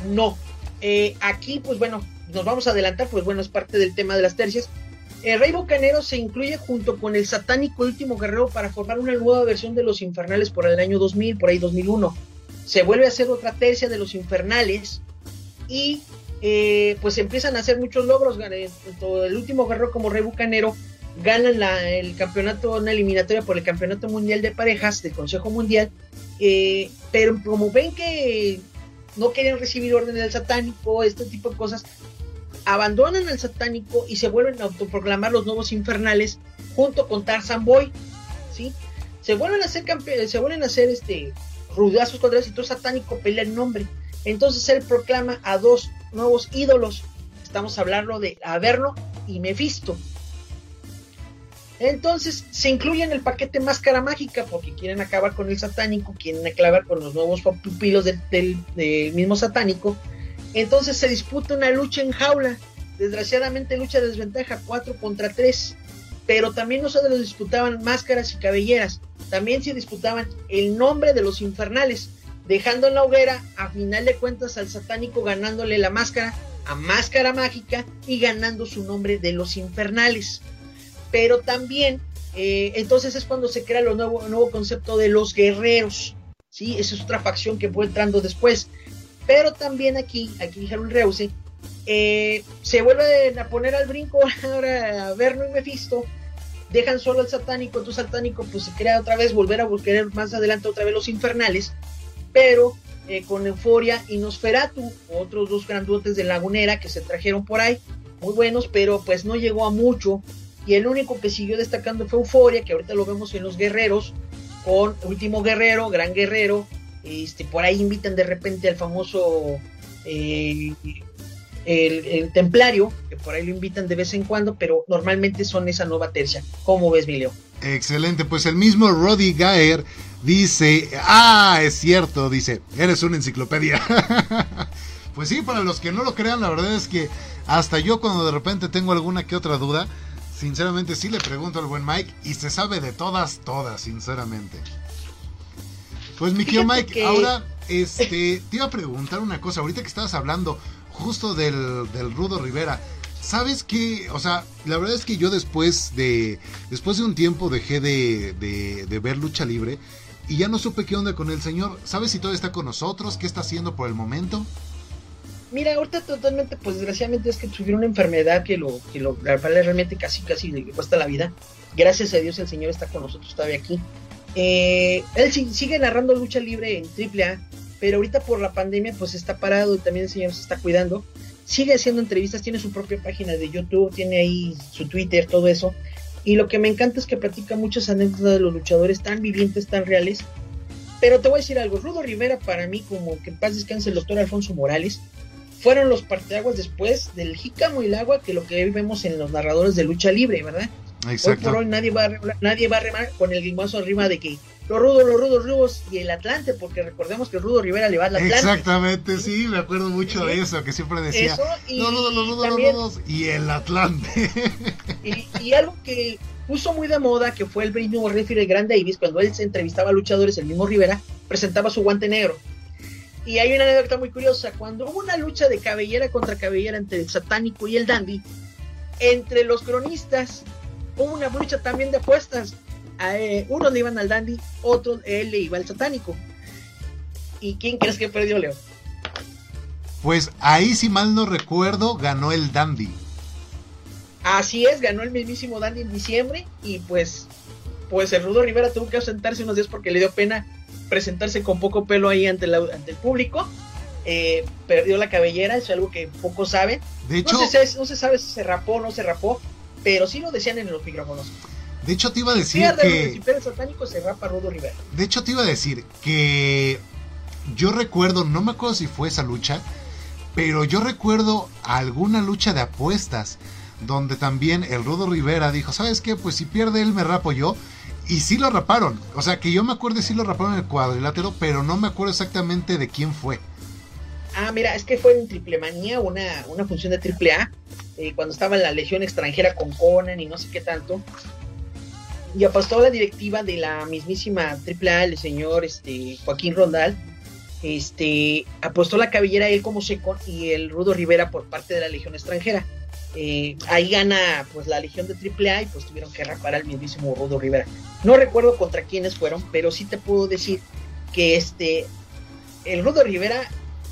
No, eh, aquí pues bueno, nos vamos a adelantar, pues bueno, es parte del tema de las tercias. El Rey Bucanero se incluye junto con el satánico último guerrero para formar una nueva versión de los infernales por el año 2000, por ahí 2001. Se vuelve a hacer otra tercia de los infernales y eh, pues empiezan a hacer muchos logros. el último guerrero como Rey Bucanero ganan el campeonato, una eliminatoria por el campeonato mundial de parejas del Consejo Mundial. Eh, pero como ven que no quieren recibir órdenes del satánico, este tipo de cosas, abandonan al satánico y se vuelven a autoproclamar los nuevos infernales junto con Tarzan Boy, ¿sí? Se vuelven a hacer se vuelven a hacer este rudazos contra el cinturón satánico pelea el nombre. Entonces él proclama a dos nuevos ídolos. Estamos hablando de Averno y Mephisto. Entonces se incluye en el paquete Máscara Mágica porque quieren acabar con el satánico, quieren acabar con los nuevos pupilos del, mismo satánico. Entonces se disputa una lucha en jaula. Desgraciadamente lucha de desventaja 4 contra 3. Pero también no solo disputaban máscaras y cabelleras, también se disputaban el nombre de los infernales, dejando en la hoguera a final de cuentas al satánico ganándole la máscara a Máscara Mágica y ganando su nombre de los infernales pero también eh, entonces es cuando se crea el nuevo, nuevo concepto de los guerreros, ¿sí? Esa es otra facción que fue entrando después, pero también aquí, aquí dijeron Reuse, eh, se vuelven a poner al brinco ahora a Verno y Mephisto, dejan solo al satánico, entonces satánico pues se crea otra vez, volver a buscar más adelante otra vez los infernales, pero eh, con Euforia y Nosferatu, otros dos grandotes de Lagunera que se trajeron por ahí, muy buenos, pero pues no llegó a mucho, y el único que siguió destacando fue Euforia, que ahorita lo vemos en los guerreros, con Último Guerrero, Gran Guerrero, este, por ahí invitan de repente al famoso eh, el, Templario, que por ahí lo invitan de vez en cuando, pero normalmente son esa nueva tercia. ¿Cómo ves, Mileo? Excelente, pues el mismo Roddy Gaer dice, ah, es cierto, dice, eres una enciclopedia. pues sí, para los que no lo crean, la verdad es que hasta yo cuando de repente tengo alguna que otra duda, Sinceramente sí le pregunto al buen Mike y se sabe de todas, todas, sinceramente. Pues mi tío Mike, ahora este, te iba a preguntar una cosa, ahorita que estabas hablando justo del, Rudo Rivera. ¿Sabes qué? O sea, la verdad es que yo después de después de un tiempo dejé de, de, de ver lucha libre y ya no supe qué onda con el señor. ¿Sabes si todavía está con nosotros? ¿Qué está haciendo por el momento? Mira, ahorita totalmente, pues desgraciadamente es que sufrió una enfermedad que lo, que lo realmente casi casi le cuesta la vida. Gracias a Dios el Señor está con nosotros todavía aquí. Eh, él sigue narrando lucha libre en AAA, pero ahorita por la pandemia pues está parado y también el Señor se está cuidando. Sigue haciendo entrevistas, tiene su propia página de YouTube, tiene ahí su Twitter, todo eso. Y lo que me encanta es que platica muchas anécdotas de los luchadores tan vivientes, tan reales. Pero te voy a decir algo, Rudo Rivera para mí, como que en paz descanse el doctor Alfonso Morales, fueron los parteaguas después del jícamo y el agua que lo que hoy vemos en los narradores de lucha libre, ¿verdad? Exacto. Hoy por hoy nadie va a, nadie va a remar con el guimazo arriba de que los rudos, los rudos, rudos y el Atlante, porque recordemos que Rudo Rivera le va al Atlante. Exactamente, sí, me acuerdo mucho de eso, que siempre decía los rudos, los rudos, los rudos y el Atlante. Y, algo que puso muy de moda, que fue el mismo referee Grand Davis, cuando él se entrevistaba a luchadores, el mismo Rivera, presentaba su guante negro. Y hay una anécdota muy curiosa. Cuando hubo una lucha de cabellera contra cabellera entre el satánico y el dandy, entre los cronistas hubo una lucha también de apuestas. Eh, unos le iban al dandy, otros él le iba al satánico. ¿Y quién crees que perdió, Leo? Pues ahí, si mal no recuerdo, ganó el dandy. Así es, ganó el mismísimo dandy en diciembre y pues, pues el Rudo Rivera tuvo que ausentarse unos días porque le dio pena presentarse con poco pelo ahí ante, ante el público. Eh, perdió la cabellera, es algo que pocos saben. De hecho, no se, no se sabe si se rapó o no se rapó, pero sí lo decían en los micrófonos. De hecho, te iba a decir que. satánico se rapa Rudo Rivera. De hecho, te iba a decir que. Yo recuerdo, no me acuerdo si fue esa lucha, pero yo recuerdo alguna lucha de apuestas donde también el Rudo Rivera dijo: ¿Sabes qué? Pues si pierde él, me rapo yo. Y sí lo raparon. O sea, que yo me acuerdo sí lo raparon en el cuadrilátero, pero no me acuerdo exactamente de quién fue. Ah, mira, es que fue en Triple Manía, una, una función de Triple A, eh, cuando estaba en la Legión extranjera con Conan y no sé qué tanto. Y apostó la directiva de la mismísima Triple A, el señor este, Joaquín Rondal. Este, apostó la cabellera él como seco y el Rudo Rivera por parte de la Legión extranjera. Eh, ahí gana pues la Legión de AAA y pues tuvieron que rapar al mismísimo Rudo Rivera. No recuerdo contra quiénes fueron, pero sí te puedo decir que este el Rudo Rivera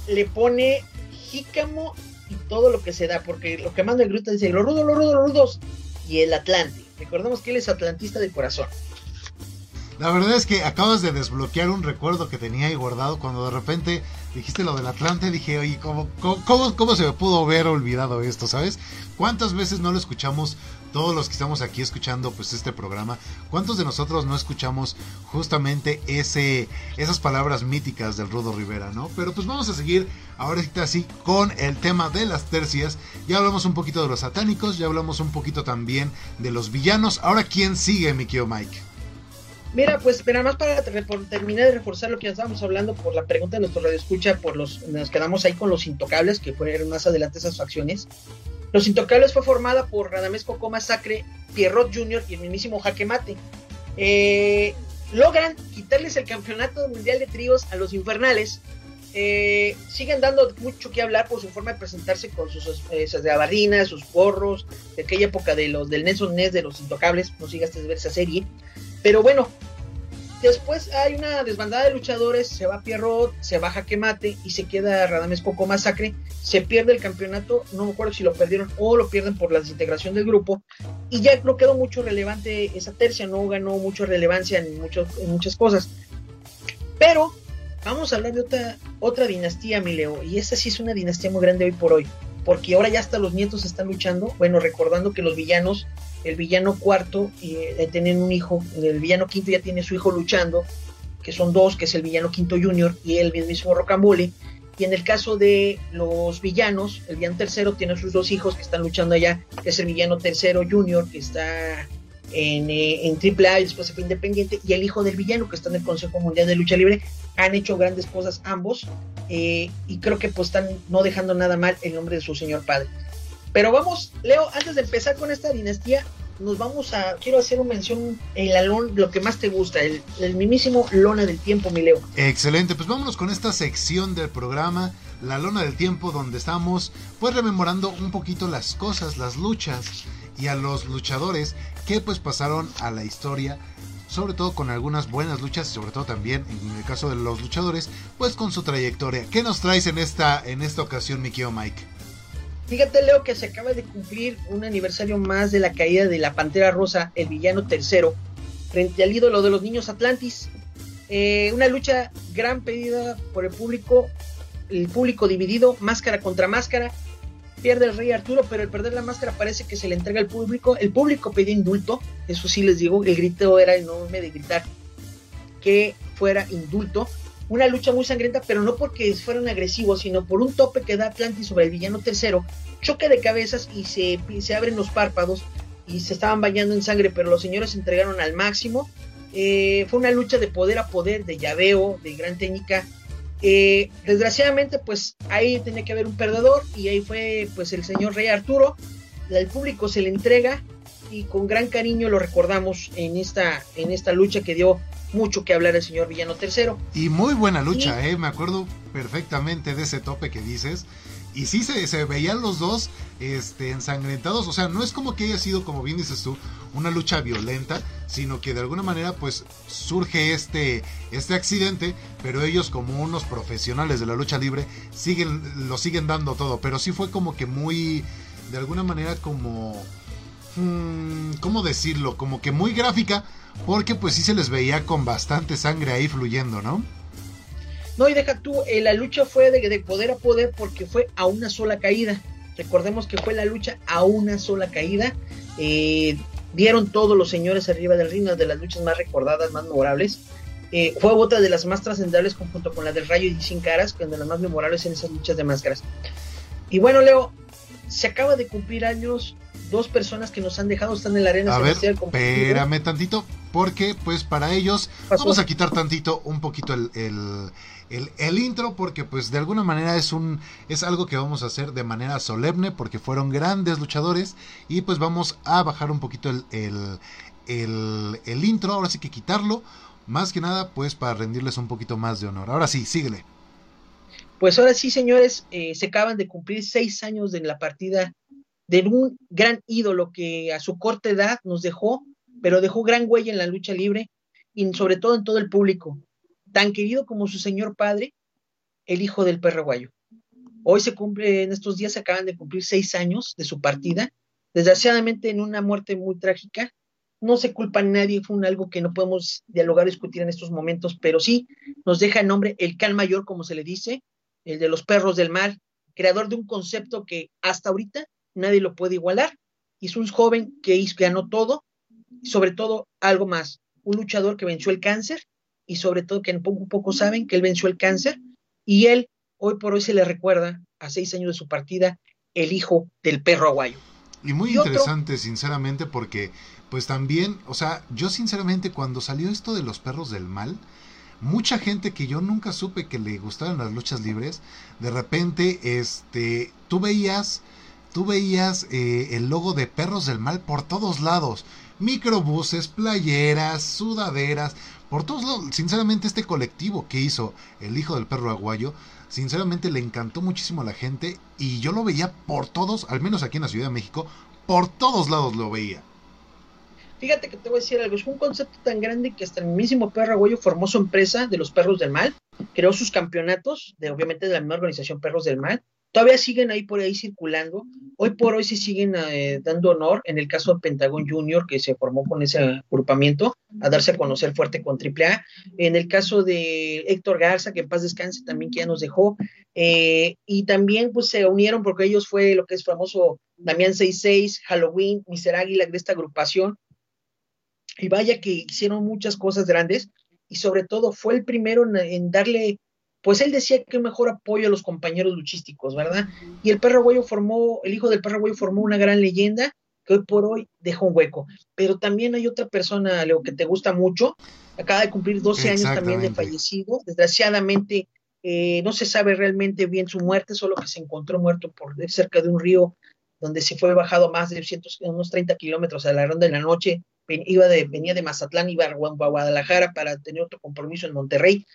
le pone jícamo y todo lo que se da, porque lo que manda el grito dice los rudos, los rudos, los rudos y el Atlante. Recordemos que él es atlantista de corazón. La verdad es que acabas de desbloquear un recuerdo que tenía ahí guardado cuando de repente dijiste lo del Atlante. Dije, oye, ¿cómo, cómo, cómo se me pudo haber olvidado esto, sabes? ¿Cuántas veces no lo escuchamos todos los que estamos aquí escuchando pues este programa, ¿cuántos de nosotros no escuchamos justamente ese esas palabras míticas del Rudo Rivera, ¿no? Pero pues vamos a seguir ahora así con el tema de las tercias. Ya hablamos un poquito de los satánicos, ya hablamos un poquito también de los villanos. Ahora quién sigue, mi querido Mike? Mira, pues, pero más para terminar de reforzar lo que ya estábamos hablando por la pregunta de nuestro radio escucha, por los, nos quedamos ahí con los intocables, que fueron más adelante esas facciones. Los Intocables fue formada por Radamés Coco Masacre, Pierrot Jr. y el mismísimo Jaque Mate. Eh, logran quitarles el campeonato mundial de tríos a los Infernales. Eh, siguen dando mucho que hablar por su forma de presentarse con sus esas de sus porros, de aquella época de los del Nelson Ness de los Intocables. No sigas de ver esa serie. Pero bueno, Después hay una desbandada de luchadores, se va Pierrot, se va Jaque Mate y se queda Radames Coco Masacre. Se pierde el campeonato, no me acuerdo si lo perdieron o lo pierden por la desintegración del grupo. Y ya no quedó mucho relevante esa tercia, no ganó mucha relevancia en, en muchas cosas. Pero vamos a hablar de otra, otra dinastía, mi Leo. Y esta sí es una dinastía muy grande hoy por hoy. Porque ahora ya hasta los nietos están luchando. Bueno, recordando que los villanos el villano cuarto y eh, tienen un hijo, el villano quinto ya tiene su hijo luchando, que son dos, que es el villano quinto junior y el mismo Rocambole. Y en el caso de los villanos, el villano tercero tiene sus dos hijos que están luchando allá, que es el villano tercero junior, que está en, eh, en AAA y después se fue independiente, y el hijo del villano que está en el Consejo Mundial de Lucha Libre. Han hecho grandes cosas ambos eh, y creo que pues están no dejando nada mal el nombre de su señor padre. Pero vamos, Leo, antes de empezar con esta dinastía, nos vamos a. Quiero hacer una mención, el alón, lo que más te gusta, el, el mismísimo Lona del Tiempo, mi Leo. Excelente, pues vámonos con esta sección del programa, la Lona del Tiempo, donde estamos pues rememorando un poquito las cosas, las luchas y a los luchadores que pues pasaron a la historia sobre todo con algunas buenas luchas y sobre todo también en el caso de los luchadores, pues con su trayectoria. ¿Qué nos traes en esta en esta ocasión, mi Mike? Fíjate, Leo, que se acaba de cumplir un aniversario más de la caída de la Pantera Rosa, el villano tercero, frente al ídolo de los niños Atlantis. Eh, una lucha gran pedida por el público, el público dividido, máscara contra máscara. Pierde el rey Arturo, pero al perder la máscara parece que se le entrega al público. El público pidió indulto, eso sí les digo, el grito era enorme de gritar que fuera indulto una lucha muy sangrienta, pero no porque fueran agresivos, sino por un tope que da Atlantis sobre el villano tercero, choque de cabezas y se, se abren los párpados y se estaban bañando en sangre, pero los señores se entregaron al máximo. Eh, fue una lucha de poder a poder, de llaveo, de gran técnica. Eh, desgraciadamente, pues ahí tenía que haber un perdedor y ahí fue pues el señor Rey Arturo. El público se le entrega y con gran cariño lo recordamos en esta, en esta lucha que dio mucho que hablar el señor Villano III. Y muy buena lucha, ¿eh? Me acuerdo perfectamente de ese tope que dices. Y sí se, se, veían los dos este, ensangrentados. O sea, no es como que haya sido, como bien dices tú, una lucha violenta, sino que de alguna manera pues surge este, este accidente, pero ellos como unos profesionales de la lucha libre siguen, lo siguen dando todo. Pero sí fue como que muy, de alguna manera como... Hmm, ¿Cómo decirlo? Como que muy gráfica, porque pues sí se les veía con bastante sangre ahí fluyendo, ¿no? No, y deja tú, eh, la lucha fue de, poder a poder porque fue a una sola caída. Recordemos que fue la lucha a una sola caída. Eh, dieron todos los señores arriba del ring, una de las luchas más recordadas, más memorables. Eh, fue otra de las más trascendentales junto con la del Rayo y Sin Caras, que de las más memorables en esas luchas de máscaras. Y bueno, Leo, se acaba de cumplir años dos personas que nos han dejado están en la arena. A ver, espérame tantito, porque pues para ellos vamos a quitar tantito un poquito el, el, el, intro, porque pues de alguna manera es un es algo que vamos a hacer de manera solemne, porque fueron grandes luchadores y pues vamos a bajar un poquito el, el, el intro, ahora sí que quitarlo, más que nada pues para rendirles un poquito más de honor. Ahora sí, síguele. Pues ahora sí, señores, eh, se acaban de cumplir seis años de la partida de un gran ídolo que a su corta edad nos dejó, pero dejó gran huella en la lucha libre y sobre todo en todo el público, tan querido como su señor padre, el hijo del perro guayo. Hoy se cumple, en estos días se acaban de cumplir seis años de su partida, desgraciadamente en una muerte muy trágica, no se culpa a nadie, fue un algo que no podemos dialogar o discutir en estos momentos, pero sí nos deja el nombre el Can Mayor, como se le dice, el de los perros del mar, creador de un concepto que hasta ahorita nadie lo puede igualar. Y es un joven que ganó todo, sobre todo algo más, un luchador que venció el cáncer y sobre todo que poco a poco saben que él venció el cáncer y él hoy por hoy se le recuerda a seis años de su partida el hijo del perro aguayo. Y muy interesante, sinceramente, porque pues también, o sea, yo sinceramente cuando salió esto de los perros del mal, mucha gente que yo nunca supe que le gustaban las luchas libres, de repente, este, tú veías, tú veías eh, el logo de perros del mal por todos lados, microbuses, playeras, sudaderas, por todos lados. Sinceramente, este colectivo que hizo el hijo del perro aguayo, sinceramente le encantó muchísimo a la gente y yo lo veía por todos, al menos aquí en la Ciudad de México, por todos lados lo veía. Fíjate que te voy a decir algo, es un concepto tan grande que hasta el mismísimo perro aguayo formó su empresa de los perros del mal, creó sus campeonatos, de obviamente de la misma organización Perros del Mal, todavía siguen ahí por ahí circulando. Hoy por hoy se siguen eh, dando honor, en el caso de Pentagon Junior, que se formó con ese agrupamiento, a darse a conocer fuerte con AAA. En el caso de Héctor Garza, que en paz descanse también, que ya nos dejó. Eh, y también pues se unieron porque ellos fue lo que es famoso Damián 66, Halloween, Miser Águila, de esta agrupación, y vaya que hicieron muchas cosas grandes y sobre todo fue el primero en, darle, pues él decía que mejor apoyo a los compañeros luchísticos, ¿verdad? Y el perro güeyo formó, el hijo del perro güeyo formó una gran leyenda que hoy por hoy deja un hueco. Pero también hay otra persona, Leo, que te gusta mucho, acaba de cumplir 12 años también de fallecido, desgraciadamente eh, no se sabe realmente bien su muerte, solo que se encontró muerto por cerca de un río donde se fue bajado más de unos 30 kilómetros a la ronda de la noche iba de, venía de Mazatlán, iba a Guadalajara para tener otro compromiso en Monterrey.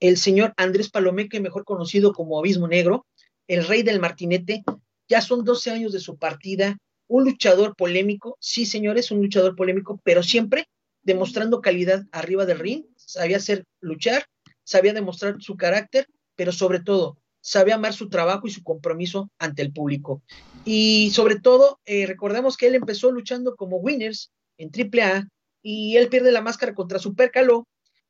El señor Andrés Palomeque, mejor conocido como Abismo Negro, el rey del martinete, ya son 12 años de su partida, un luchador polémico, sí señores, un luchador polémico, pero siempre demostrando calidad arriba del ring, sabía hacer luchar, sabía demostrar su carácter, pero sobre todo sabía amar su trabajo y su compromiso ante el público. Y sobre todo, eh, recordemos que él empezó luchando como winners en AAA y él pierde la máscara contra Super Caló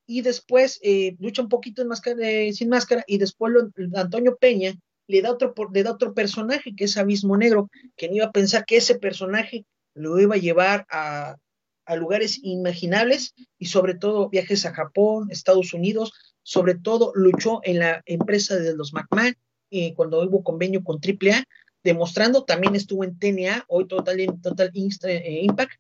y después eh, lucha un poquito en máscara, eh, sin máscara y después Antonio Peña le da, otro, le da otro personaje que es Abismo Negro, que iba a pensar que ese personaje lo iba a llevar a, a lugares inimaginables y sobre todo viajes a Japón, Estados Unidos, sobre todo luchó en la empresa de los McMahon eh, cuando hubo convenio con AAA, demostrando, también estuvo en TNA, hoy Total, Total Impact,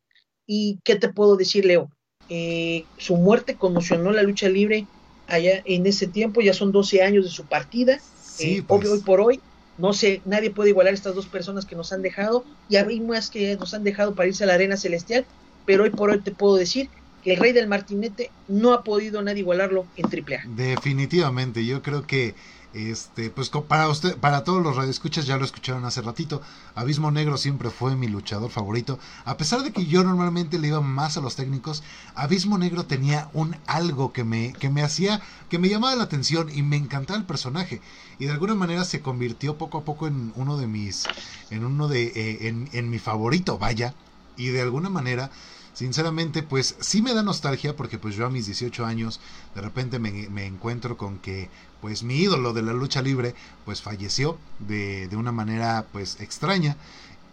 y qué te puedo decir, Leo, eh, su muerte conmocionó la lucha libre allá en ese tiempo, ya son 12 años de su partida, sí, eh, pues. hoy por hoy, no sé, nadie puede igualar a estas dos personas que nos han dejado, y hay más que nos han dejado para irse a la arena celestial, pero hoy por hoy te puedo decir que el rey del martinete no ha podido nadie igualarlo en AAA. Definitivamente, yo creo que este, pues para usted, para todos los radioescuchas ya lo escucharon hace ratito. Abismo Negro siempre fue mi luchador favorito. A pesar de que yo normalmente le iba más a los técnicos, Abismo Negro tenía un algo que me, que me hacía, que me llamaba la atención y me encantaba el personaje. Y de alguna manera se convirtió poco a poco en uno de mis, en uno de, eh, en, en mi favorito, vaya. Y de alguna manera sinceramente pues sí me da nostalgia porque pues yo a mis 18 años de repente me, encuentro con que pues mi ídolo de la lucha libre pues falleció de, de una manera pues extraña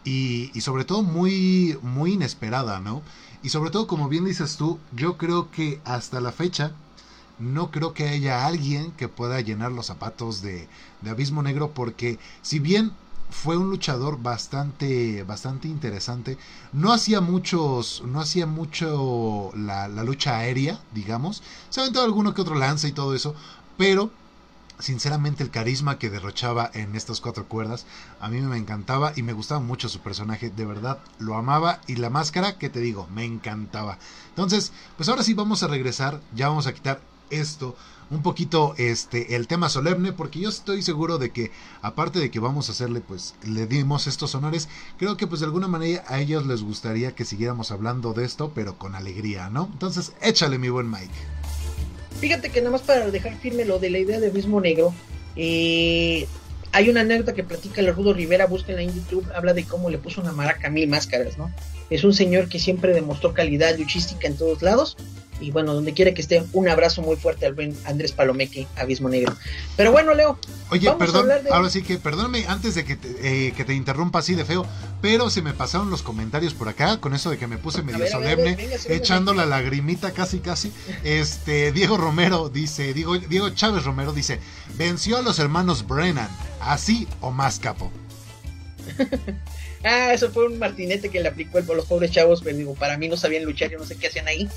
y, y, sobre todo muy muy inesperada no y sobre todo como bien dices tú yo creo que hasta la fecha no creo que haya alguien que pueda llenar los zapatos de, de Abismo Negro porque si bien fue un luchador bastante bastante interesante no hacía muchos no hacía mucho la, lucha aérea digamos. Se aventaba alguno que otro lance y todo eso pero sinceramente el carisma que derrochaba en estas cuatro cuerdas a mí me encantaba y me gustaba mucho su personaje. De verdad lo amaba y la máscara que te digo me encantaba. Entonces pues ahora sí vamos a regresar ya vamos a quitar esto un poquito este el tema solemne porque yo estoy seguro de que aparte de que vamos a hacerle pues le dimos estos honores creo que pues de alguna manera a ellos les gustaría que siguiéramos hablando de esto pero con alegría no entonces échale mi buen Mike fíjate que nada más para dejar firme lo de la idea del mismo negro eh, hay una anécdota que platica el Rudo Rivera, búsquenla en YouTube, habla de cómo le puso una maraca a mil máscaras, ¿no? Es un señor que siempre demostró calidad luchística en todos lados y bueno, donde quiera que esté, un abrazo muy fuerte al buen Andrés Palomeque, Abismo Negro. Pero bueno, Leo. Oye, perdón, ahora sí que perdóname antes de que te, eh, que te interrumpa así de feo, pero se me pasaron los comentarios por acá con eso de que me puse medio solemne, echando la lagrimita casi casi. Este, Diego Romero dice, Diego, Diego Chávez Romero dice, venció a los hermanos Brennan, así o más capo. ah, eso fue un martinete que le aplicó el, los pobres chavos, pero digo, para mí no sabían luchar, yo no sé qué hacían ahí.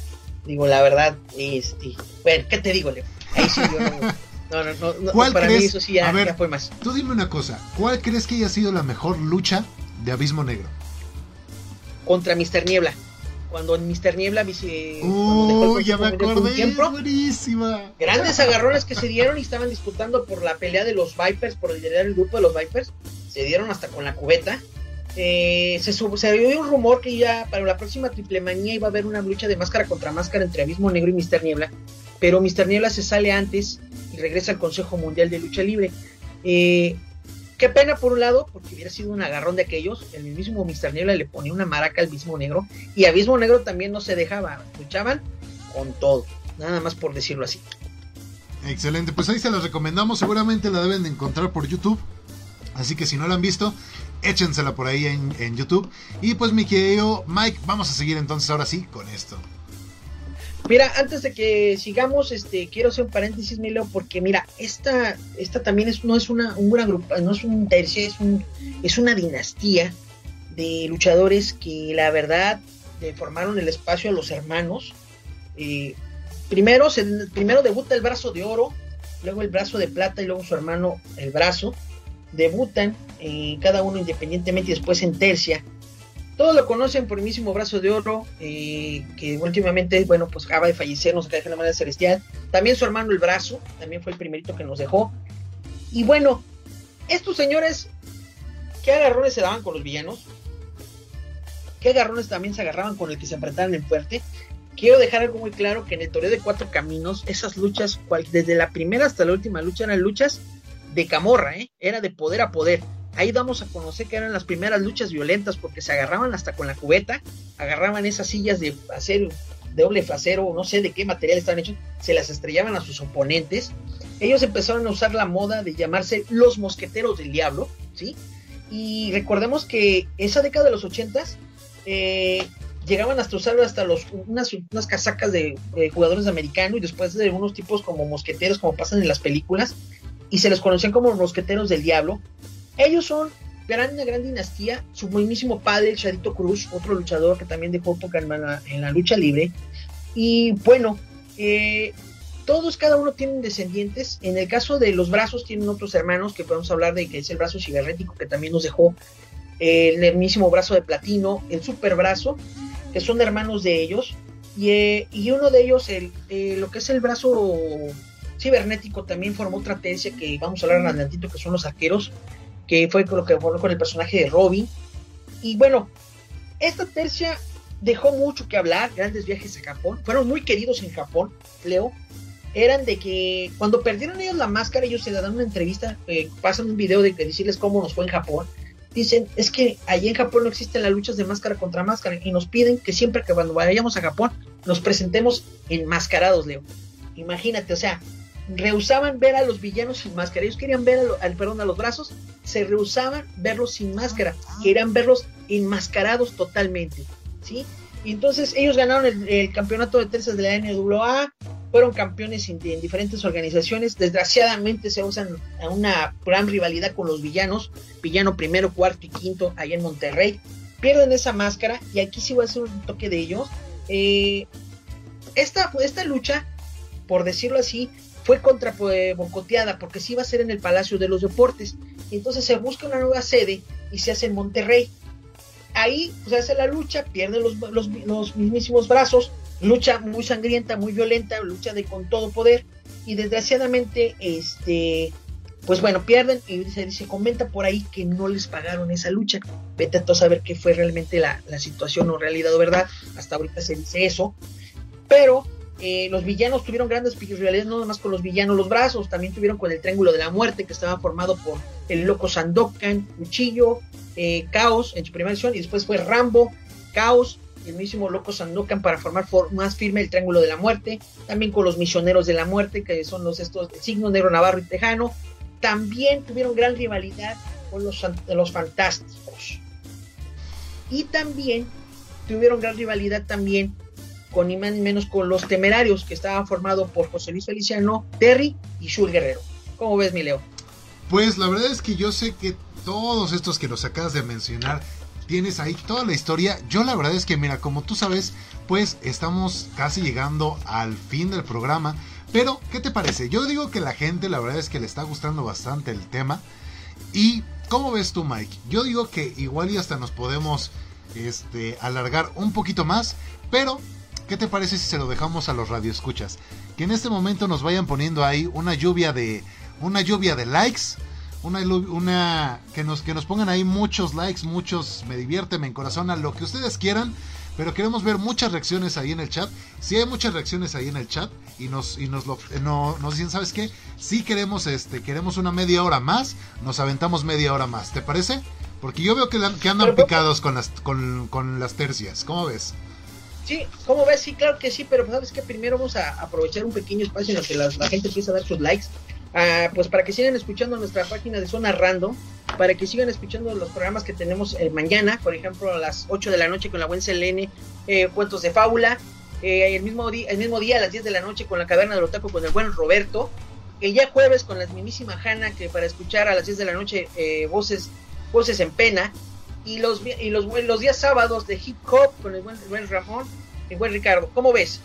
Digo, la verdad, este, bueno, ¿qué te digo, Leo? Ahí sí yo no, no, no, no ¿Cuál para crees? mí eso sí ya, fue más. Tú dime una cosa, ¿cuál crees que haya sido la mejor lucha de Abismo Negro? Contra Mister Niebla. Cuando en Mister Niebla eh, Uy, ya me acordé, tiempo, buenísima. Grandes agarrones que se dieron y estaban disputando por la pelea de los Vipers, por liderar el grupo de los Vipers. Se dieron hasta con la cubeta. Eh, se, se dio un rumor que ya para la próxima triple manía iba a haber una lucha de máscara contra máscara entre Abismo Negro y Mister Niebla, pero Mister Niebla se sale antes y regresa al Consejo Mundial de Lucha Libre. Eh, qué pena por un lado, porque hubiera sido un agarrón de aquellos, el mismo Mister Niebla le ponía una maraca al Abismo Negro y Abismo Negro también no se dejaba, luchaban con todo, nada más por decirlo así. Excelente, pues ahí se las recomendamos, seguramente la deben de encontrar por YouTube. Así que si no la han visto, échensela por ahí en, YouTube. Y pues mi querido Mike, vamos a seguir entonces ahora sí con esto. Mira, antes de que sigamos, este, quiero hacer un paréntesis, Milo, porque mira, esta, esta también es, no es una, un grupo, no es un tercio, es un, es una dinastía de luchadores que la verdad formaron el espacio a los hermanos. Eh, primero, se, primero debuta el brazo de oro, luego el brazo de plata y luego su hermano el brazo debutan eh, cada uno independientemente y después en tercia. Todos lo conocen por el mismo brazo de oro, eh, que últimamente, bueno, pues acaba de fallecer, nos cae de la manera celestial. También su hermano el brazo, también fue el primerito que nos dejó. Y bueno, estos señores, ¿qué agarrones se daban con los villanos? ¿Qué agarrones también se agarraban con el que se enfrentaban en fuerte? Quiero dejar algo muy claro que en el Toreo de Cuatro Caminos, esas luchas, desde la primera hasta la última lucha, eran luchas de camorra, ¿eh? era de poder a poder. Ahí damos a conocer que eran las primeras luchas violentas porque se agarraban hasta con la cubeta, agarraban esas sillas de acero, de doble acero, no sé de qué material están hechos, se las estrellaban a sus oponentes. Ellos empezaron a usar la moda de llamarse los mosqueteros del diablo, ¿sí? Y recordemos que esa década de los ochentas eh, llegaban hasta usar hasta los, unas, unas casacas de, de jugadores americanos y después de unos tipos como mosqueteros como pasan en las películas y se les conocían como los mosqueteros del diablo. Ellos son gran, una gran dinastía. Su buenísimo padre, el Chadito Cruz, otro luchador que también dejó poca en la, en la lucha libre. Y bueno, eh, todos, cada uno tienen descendientes. En el caso de los brazos, tienen otros hermanos que podemos hablar de que es el brazo cibernético que también nos dejó el mismísimo brazo de platino, el super brazo, que son hermanos de ellos. Y, eh, y uno de ellos, el, eh, lo que es el brazo cibernético también formó otra tercia que vamos a hablar en adelantito, que son los arqueros, que fue con lo que formó con el personaje de Robin. Y bueno, esta tercia dejó mucho que hablar, grandes viajes a Japón, fueron muy queridos en Japón, Leo. Eran de que cuando perdieron ellos la máscara, ellos se le dan una entrevista, eh, pasan un video de que decirles cómo nos fue en Japón. Dicen, es que allí en Japón no existen las luchas de máscara contra máscara y nos piden que siempre que vayamos a Japón nos presentemos enmascarados, Leo. Imagínate, o sea, rehusaban ver a los villanos sin máscara. Ellos querían ver a, perdón, a los brazos, se rehusaban verlos sin máscara, querían verlos enmascarados totalmente, ¿sí? Y entonces ellos ganaron el, campeonato de tercias de la NWA, fueron campeones en, diferentes organizaciones. Desgraciadamente se usan a una gran rivalidad con los villanos, villano primero, cuarto y quinto allá en Monterrey. Pierden esa máscara y aquí sí voy a hacer un toque de ellos. Eh, esta, esta lucha, por decirlo así, fue contra bocoteada porque sí iba a ser en el Palacio de los Deportes. entonces se busca una nueva sede y se hace en Monterrey. Ahí se hace la lucha, pierden los, los, mismísimos brazos, lucha muy sangrienta, muy violenta, lucha de con todo poder. Y desgraciadamente, este, pues bueno, pierden y se, se comenta por ahí que no les pagaron esa lucha. Vete a saber qué fue realmente la, la situación o realidad o verdad. Hasta ahorita se dice eso. Pero Eh, los villanos tuvieron grandes rivalidades, no más con los villanos, los brazos, también tuvieron con el Triángulo de la Muerte, que estaba formado por el Loco Sandokan, Cuchillo, eh, Caos en su primera edición, y después fue Rambo, Caos, el mismo Loco Sandokan para formar más firme el Triángulo de la Muerte, también con los Misioneros de la Muerte, que son los estos signos negro, navarro y tejano, también tuvieron gran rivalidad con los, los Fantásticos. Y también tuvieron gran rivalidad también con ni más ni menos con los temerarios que estaban formados por José Luis Feliciano, Terry y Shul Guerrero. ¿Cómo ves, mi Leo? Pues la verdad es que yo sé que todos estos que nos acabas de mencionar, tienes ahí toda la historia. Yo la verdad es que, mira, como tú sabes, pues estamos casi llegando al fin del programa. Pero, ¿qué te parece? Yo digo que la gente, la verdad es que le está gustando bastante el tema. Y, ¿cómo ves tú, Mike? Yo digo que igual y hasta nos podemos este, alargar un poquito más. Pero ¿Qué te parece si se lo dejamos a los radioescuchas? Que en este momento nos vayan poniendo ahí una lluvia de una lluvia de likes, una, una que nos que nos pongan ahí muchos likes, muchos me divierte, me a lo que ustedes quieran, pero queremos ver muchas reacciones ahí en el chat. Si hay muchas reacciones ahí en el chat y nos y nos lo no, nos dicen, ¿sabes qué? Si queremos este queremos una media hora más, nos aventamos media hora más, ¿te parece? Porque yo veo que, que andan picados con las con, con las tercias. ¿Cómo ves? Sí, ¿cómo ves? Sí, claro que sí, pero sabes que primero vamos a aprovechar un pequeño espacio en el que la, gente empieza a dar sus likes, ah, pues para que sigan escuchando nuestra página de Zona Random, para que sigan escuchando los programas que tenemos eh, mañana, por ejemplo a las 8 de la noche con la buen Selene, eh, cuentos de fábula, eh, el, mismo día, el mismo día a las 10 de la noche con la caverna del otaku con el buen Roberto, el día jueves con la mismísima Hanna, que para escuchar a las 10 de la noche voces, voces en pena, y los, y los, los días sábados de hip hop con el buen, Ramón, el buen Ricardo. ¿Cómo ves?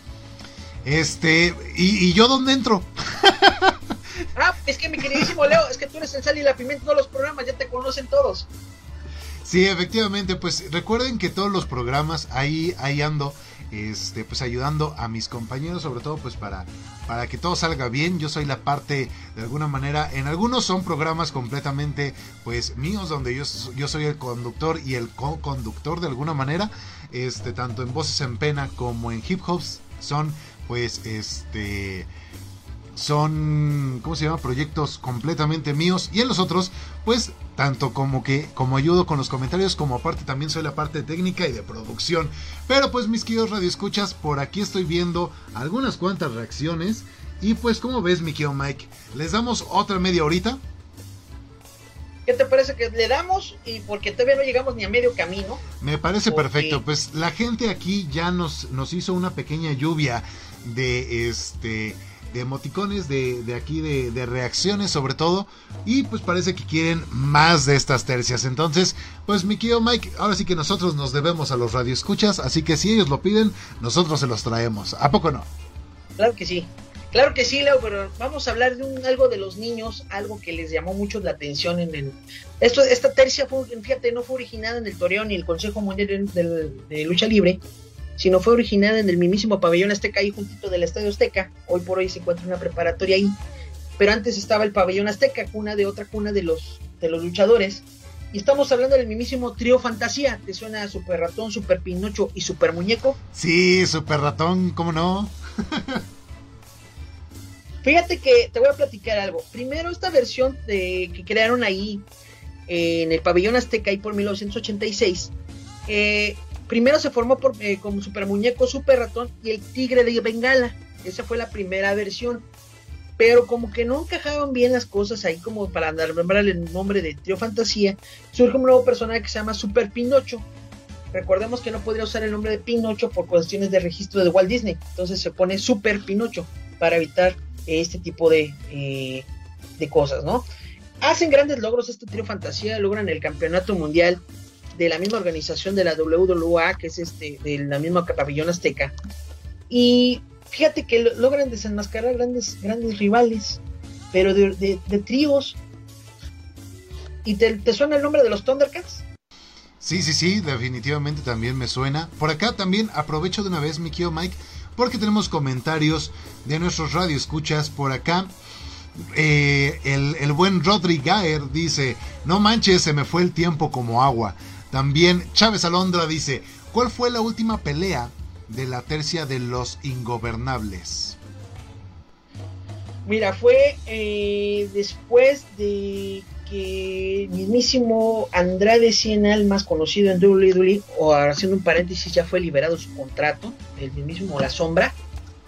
Este, ¿y, yo dónde entro? ah, es que mi queridísimo Leo, es que tú eres el sal y la pimienta de todos los programas, ya te conocen todos. Sí, efectivamente, pues recuerden que todos los programas ahí, ahí ando este, pues ayudando a mis compañeros, sobre todo pues para, para que todo salga bien. Yo soy la parte, de alguna manera, en algunos son programas completamente pues míos, donde yo, yo soy el conductor y el co-conductor de alguna manera, este, tanto en Voces en Pena como en Hip Hops, son pues este son, ¿cómo se llama? Proyectos completamente míos. Y en los otros, pues, tanto como que, como ayudo con los comentarios, como aparte también soy la parte técnica y de producción. Pero pues, mis queridos radioescuchas, por aquí estoy viendo algunas cuantas reacciones. Y pues, como ves, mi querido Mike? ¿Les damos otra media horita? ¿Qué te parece que le damos? Y porque todavía no llegamos ni a medio camino. Me parece perfecto. Pues la gente aquí ya nos, nos hizo una pequeña lluvia de este de emoticones, de, de aquí, de, de, reacciones sobre todo. Y pues parece que quieren más de estas tercias. Entonces, pues mi querido Mike, ahora sí que nosotros nos debemos a los radioescuchas. Así que si ellos lo piden, nosotros se los traemos. ¿A poco no? Claro que sí. Claro que sí, Leo, pero vamos a hablar de un, algo de los niños, algo que les llamó mucho la atención en el... Esto, esta tercia, fue, fíjate, no fue originada en el Torreón ni el Consejo Mundial de Lucha Libre, sino fue originada en el mismísimo pabellón Azteca, ahí juntito del Estadio Azteca. Hoy por hoy se encuentra una preparatoria ahí. Pero antes estaba el pabellón Azteca, cuna de otra cuna de los, de los luchadores. Y estamos hablando del mismísimo trío Fantasía. ¿Te suena Super Ratón, Super Pinocho y Super Muñeco? Sí, Super Ratón, ¿cómo no? Fíjate que te voy a platicar algo. Primero, esta versión de, que crearon ahí en el pabellón Azteca, ahí por 1986, eh, Primero se formó por, eh, como Super Muñeco, Super Ratón y el Tigre de Bengala. Esa fue la primera versión. Pero como que no encajaban bien las cosas ahí como para nombrar el nombre de Trio Fantasía, surge un nuevo personaje que se llama Super Pinocho. Recordemos que no podría usar el nombre de Pinocho por cuestiones de registro de Walt Disney. Entonces se pone Super Pinocho para evitar este tipo de, eh, de cosas, ¿no? Hacen grandes logros este trío fantasía, logran el campeonato mundial de la misma organización de la WWA, que es este, de la misma pabellón azteca. Y fíjate que logran desenmascarar grandes, grandes rivales, pero de, tríos. ¿Y te, suena el nombre de los Thundercats? Sí, sí, sí, definitivamente también me suena. Por acá también aprovecho de una vez, mi querido Mike, porque tenemos comentarios de nuestros radioescuchas por acá. Eh, el, el, buen Rodri Gaer dice, no manches, se me fue el tiempo como agua. También Chávez Alondra dice, ¿cuál fue la última pelea de la tercia de los ingobernables? Mira, fue eh, después de que el mismísimo Andrade Cien más conocido en WWE, o haciendo un paréntesis, ya fue liberado su contrato, el mismísimo La Sombra,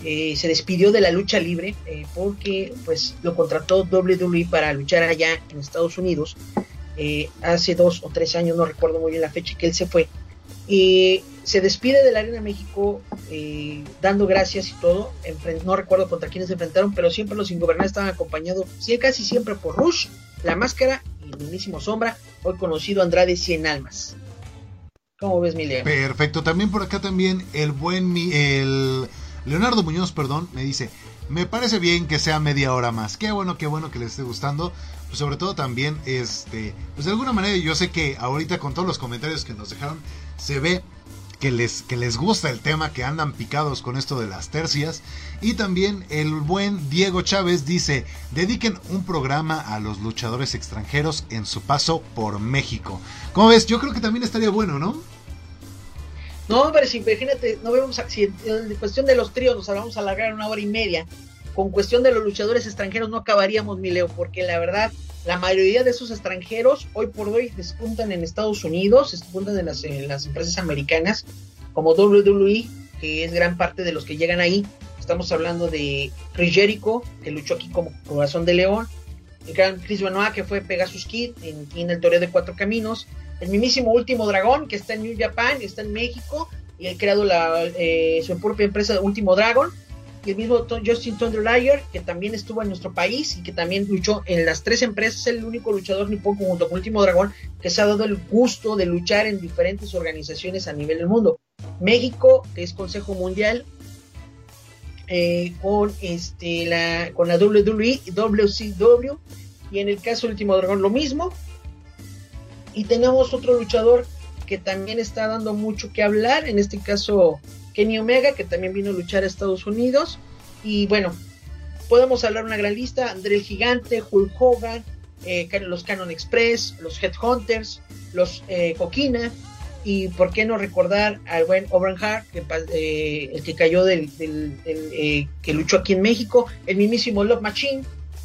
eh, se despidió de la lucha libre eh, porque pues lo contrató WWE para luchar allá en Estados Unidos eh, hace dos o tres años, no recuerdo muy bien la fecha que él se fue. Y se despide de la Arena México dando gracias y todo. no recuerdo contra quiénes se enfrentaron, pero siempre los ingobernables estaban acompañados casi siempre por Rush, La Máscara y el mismísimo Sombra, hoy conocido Andrade Cien Almas. ¿Cómo ves, Milea? Perfecto. También por acá también el buen el Leonardo Muñoz, perdón, me dice, me parece bien que sea media hora más. Qué bueno, qué bueno que les esté gustando. Pues sobre todo también, este, pues de alguna manera yo sé que ahorita con todos los comentarios que nos dejaron, se ve que les, que les gusta el tema, que andan picados con esto de las tercias. Y también el buen Diego Chávez dice, dediquen un programa a los luchadores extranjeros en su paso por México. ¿Cómo ves? Yo creo que también estaría bueno, ¿no? No, pero si imagínate, no vemos si en cuestión de los tríos nos vamos a alargar una hora y media. Con cuestión de los luchadores extranjeros no acabaríamos, mi Leo, porque la verdad, la mayoría de esos extranjeros hoy por hoy despuntan en Estados Unidos, despuntan en las, las empresas americanas, como WWE, que es gran parte de los que llegan ahí. Estamos hablando de Chris Jericho, que luchó aquí como Corazón de León, el gran Chris Benoit, que fue Pegasus Kid en, en el Toreo de Cuatro Caminos, el mismísimo Último Dragón, que está en New Japan, está en México, y ha creado eh, su propia empresa Último Dragon. Y el mismo Justin Thunder Liar, que también estuvo en nuestro país y que también luchó en las tres empresas, es el único luchador nipón junto con Último Dragón que se ha dado el gusto de luchar en diferentes organizaciones a nivel del mundo. México, que es Consejo Mundial, eh, con, este, la, con la WWE, WCW, y en el caso Último Dragón lo mismo, y tenemos otro luchador que también está dando mucho que hablar, en este caso Kenny Omega, que también vino a luchar a Estados Unidos. Y bueno, podemos hablar una gran lista, André el Gigante, Hulk Hogan, eh, los Canon Express, los Headhunters, los eh, Coquina, y por qué no recordar al buen Owen Hart, que, eh, el que cayó del, que luchó aquí en México, el mismísimo Love Machine,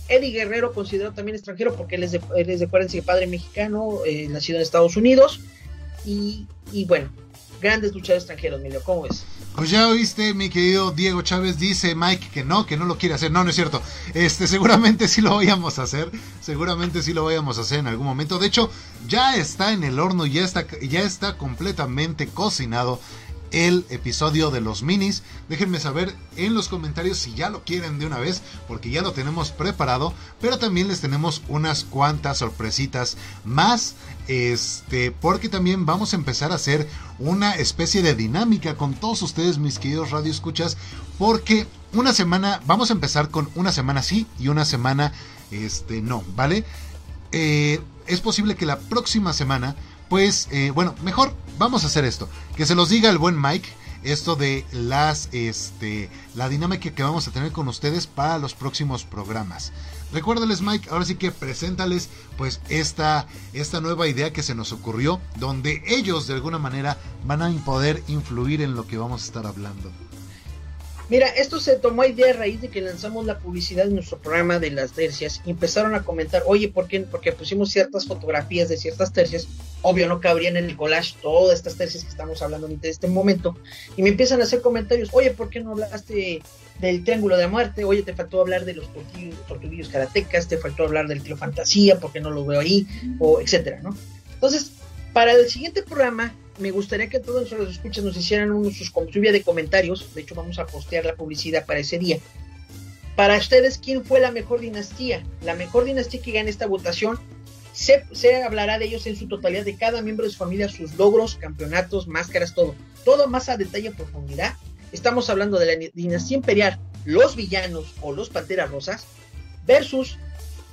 Eddie Guerrero, considerado también extranjero porque él es de, él es de padre mexicano, eh, nacido en Estados Unidos. Y, bueno, grandes luchadores extranjeros, Emilio, ¿cómo ves? Pues ya oíste, mi querido Diego Chávez, dice Mike que no, que no lo quiere hacer. No, no es cierto. Este, seguramente sí lo vayamos a hacer. Seguramente sí lo vayamos a hacer en algún momento. De hecho, ya está en el horno, ya está, ya está completamente cocinado el episodio de los minis. Déjenme saber en los comentarios si ya lo quieren de una vez, porque ya lo tenemos preparado. Pero también les tenemos unas cuantas sorpresitas más. Este, porque también vamos a empezar a hacer una especie de dinámica con todos ustedes, mis queridos radio escuchas. Porque una semana, vamos a empezar con una semana sí y una semana este, no, ¿vale? Eh, es posible que la próxima semana pues eh, bueno, mejor vamos a hacer esto. Que se los diga el buen Mike esto de las este la dinámica que vamos a tener con ustedes para los próximos programas. Recuérdales Mike, ahora sí que preséntales pues esta esta nueva idea que se nos ocurrió donde ellos de alguna manera van a poder influir en lo que vamos a estar hablando. Mira, esto se tomó idea a raíz de que lanzamos la publicidad en nuestro programa de las tercias y empezaron a comentar, oye, ¿por qué? Porque pusimos ciertas fotografías de ciertas tercias, obvio no cabrían en el collage todas estas tercias que estamos hablando en este momento, y me empiezan a hacer comentarios, oye, ¿por qué no hablaste del Triángulo de Muerte? Oye, te faltó hablar de los tortuguillos karatecas, te faltó hablar del Trio Fantasía, ¿por qué no lo veo ahí? O etcétera, ¿no? Entonces, para el siguiente programa me gustaría que todos los escuchas nos hicieran unos sus lluvia de comentarios. De hecho, vamos a postear la publicidad para ese día. Para ustedes, ¿quién fue la mejor dinastía? La mejor dinastía que gane esta votación. Se, se, hablará de ellos en su totalidad, de cada miembro de su familia, sus logros, campeonatos, máscaras, todo. Todo más a detalle y profundidad. Estamos hablando de la dinastía imperial, los villanos o los panteras rosas, versus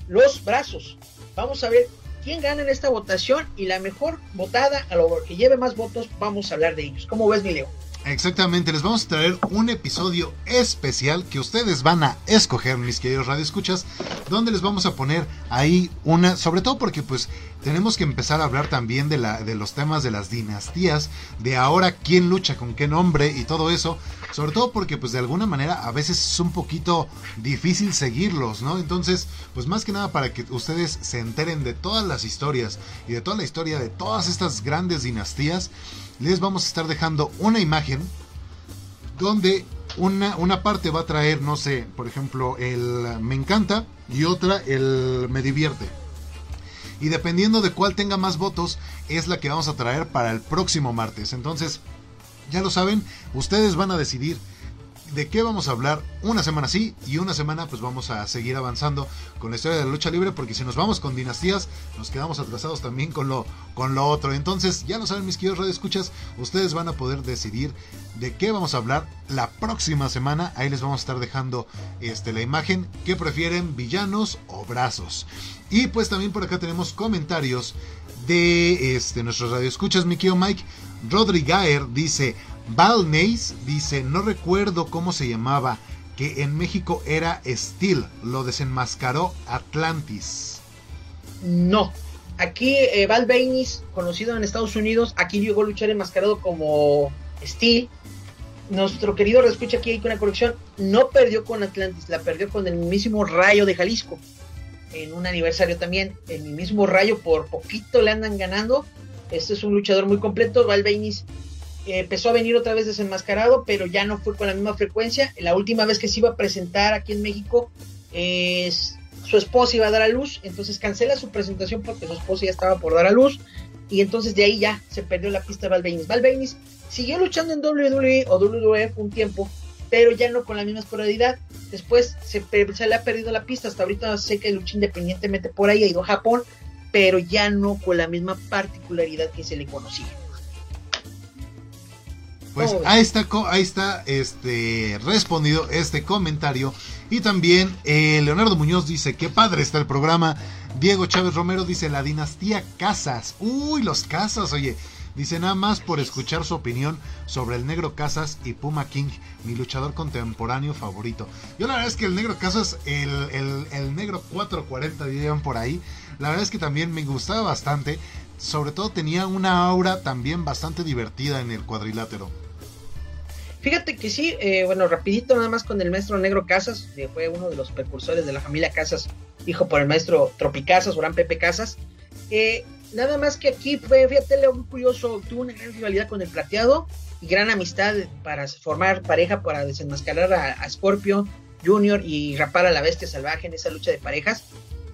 los brazos. Vamos a ver quién gana en esta votación y la mejor votada, a lo que lleve más votos, vamos a hablar de ellos. ¿Cómo ves, mi Leo? Exactamente, les vamos a traer un episodio especial que ustedes van a escoger, mis queridos radioescuchas, donde les vamos a poner ahí una, sobre todo porque pues tenemos que empezar a hablar también de, la, de los temas de las dinastías, de ahora quién lucha con qué nombre y todo eso, sobre todo porque pues de alguna manera a veces es un poquito difícil seguirlos, ¿no? Entonces, pues más que nada para que ustedes se enteren de todas las historias y de toda la historia de todas estas grandes dinastías, les vamos a estar dejando una imagen donde una, una parte va a traer, no sé, por ejemplo, el me encanta y otra el me divierte. Y dependiendo de cuál tenga más votos, es la que vamos a traer para el próximo martes. Entonces, ya lo saben, ustedes van a decidir de qué vamos a hablar una semana sí y una semana pues vamos a seguir avanzando con la historia de la lucha libre porque si nos vamos con dinastías nos quedamos atrasados también con lo, con lo otro. Entonces ya lo saben mis queridos escuchas ustedes van a poder decidir de qué vamos a hablar la próxima semana. Ahí les vamos a estar dejando este, la imagen que prefieren villanos o brazos. Y pues también por acá tenemos comentarios de este, nuestros radioescuchas, mi querido Mike. Rodri Gaer dice, Val dice, no recuerdo cómo se llamaba, que en México era Steel, lo desenmascaró Atlantis. No, aquí eh, Val conocido en Estados Unidos, aquí llegó a luchar enmascarado como Steel. Nuestro querido reescucha aquí hay una corrección, no perdió con Atlantis, la perdió con el mismísimo Rayo de Jalisco. En un aniversario también, el mismo Rayo por poquito le andan ganando. Este es un luchador muy completo. Val empezó a venir otra vez desenmascarado, pero ya no fue con la misma frecuencia. La última vez que se iba a presentar aquí en México, es, su esposa iba a dar a luz, entonces cancela su presentación porque su esposa ya estaba por dar a luz. Y entonces de ahí ya se perdió la pista de. Valveinis siguió luchando en WWE o WWF un tiempo, pero ya no con la misma escolaridad. Después se, se, le ha perdido la pista. Hasta ahorita sé que lucha independientemente por ahí, ha ido a Japón, pero ya no con la misma particularidad que se le conocía. Pues ahí está, ahí está este, respondido este comentario. Y también eh, Leonardo Muñoz dice, qué padre está el programa. Diego Chávez Romero dice, la dinastía Casas. Uy, los Casas, oye. Dice nada más por escuchar su opinión sobre el negro Casas y Puma King, mi luchador contemporáneo favorito. Yo la verdad es que el negro Casas, el, negro 440 dirían por ahí, la verdad es que también me gustaba bastante. Sobre todo tenía una aura también bastante divertida en el cuadrilátero. Fíjate que sí, eh, bueno, rapidito nada más con el maestro Negro Casas, que fue uno de los precursores de la familia Casas, hijo por el maestro Tropicasas, Orán Pepe Casas. Eh, nada más que aquí fíjate, Leo, muy curioso, tuvo una gran rivalidad con el plateado y gran amistad para formar pareja, para desenmascarar a, Scorpio Junior y rapar a la bestia salvaje en esa lucha de parejas.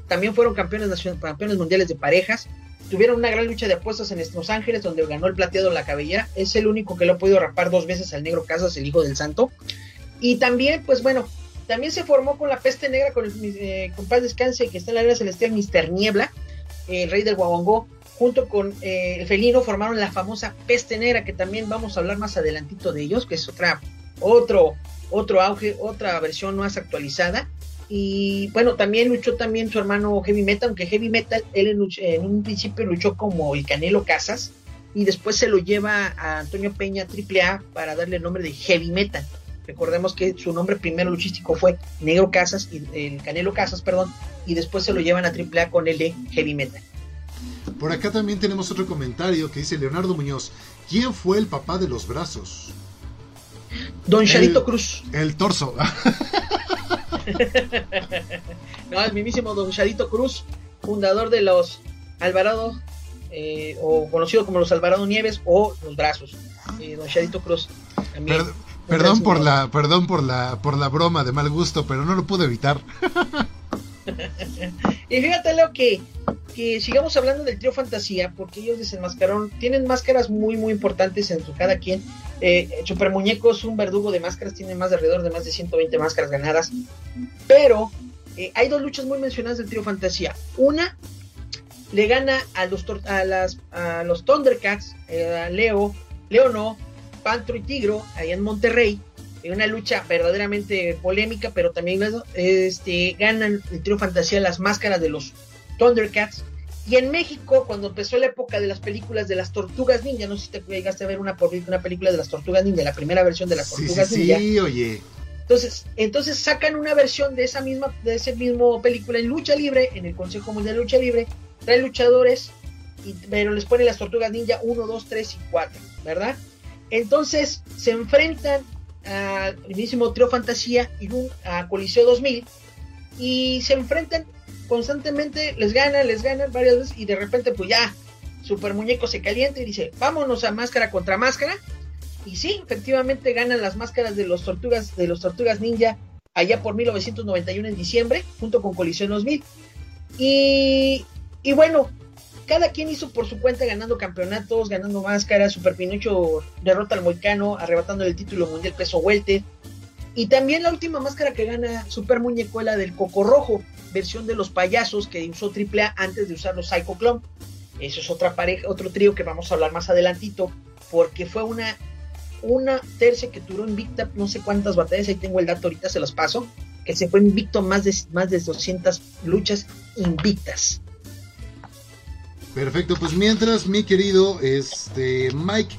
También fueron campeones, nacionales, campeones mundiales de parejas tuvieron una gran lucha de apuestas en Los Ángeles, donde ganó el plateado la cabellera. Es el único que lo ha podido rapar dos veces al negro Casas, el hijo del santo. Y también, pues bueno, también se formó con la peste negra, con el eh, paz descanse, que está en la era celestial, Mister Niebla, el rey del Guaguangó, junto con eh, el felino formaron la famosa peste negra, que también vamos a hablar más adelantito de ellos, que es otra, otro, otro auge, otra versión más actualizada. Y bueno, también luchó también su hermano Heavy Metal, aunque Heavy Metal, él en, un principio luchó como el Canelo Casas y después se lo lleva a Antonio Peña AAA para darle el nombre de Heavy Metal. Recordemos que su nombre primero luchístico fue Negro Casas, y, el Canelo Casas, perdón, y después se lo llevan a AAA con el de Heavy Metal. Por acá también tenemos otro comentario que dice Leonardo Muñoz, ¿quién fue el papá de los brazos? Don Charito Cruz. El torso. no, el mismísimo Don Charito Cruz, fundador de los Alvarado, eh, o conocido como los Alvarado Nieves o los Brazos. Eh, don Charito Cruz. Perdón por la, perdón por la, por la broma de mal gusto, pero no lo pude evitar. y fíjate lo que, que sigamos hablando del trío fantasía, porque ellos desenmascararon, tienen máscaras muy muy importantes en su cada quien. Eh, Super Muñeco es un verdugo de máscaras, tiene más de alrededor de más de 120 máscaras ganadas. Pero eh, hay dos luchas muy mencionadas del trío fantasía. Una le gana a los, a las, a los Thundercats, eh, a Leo, Leo no, Pantro y Tigro, ahí en Monterrey en una lucha verdaderamente polémica, pero también este, ganan el trío fantasía las máscaras de los Thundercats. Y en México, cuando empezó la época de las películas de las tortugas ninja, no sé si te llegaste a ver una, una película de las tortugas ninja, la primera versión de las tortugas sí, ninja. Sí, oye. Entonces, entonces sacan una versión de esa misma, de ese mismo película en lucha libre, en el Consejo Mundial de Lucha Libre, trae luchadores pero les pone las tortugas ninja 1, 2, 3 y 4, ¿verdad? Entonces se enfrentan al mismísimo Trio Fantasía y un, a Coliseo 2000 y se enfrentan constantemente, les ganan, les ganan varias veces y de repente pues ya Super Muñeco se calienta y dice, vámonos a máscara contra máscara. Y sí, efectivamente ganan las máscaras de los tortugas, de los tortugas ninja allá por 1991 en diciembre, junto con Colisión 2000. Y, y bueno, cada quien hizo por su cuenta ganando campeonatos, ganando máscaras. Super Pinocho derrota al Moicano, arrebatando el título mundial peso welter. Y también la última máscara que gana Super Muñecuela del Coco Rojo, versión de los payasos que usó AAA antes de usar los Psycho Clone. Eso es otra pareja, otro trío que vamos a hablar más adelantito, porque fue una, una tercia que duró invicta no sé cuántas batallas, ahí tengo el dato, ahorita se los paso, que se fue invicto más de, más de 200 luchas invictas. Perfecto, pues mientras mi querido este Mike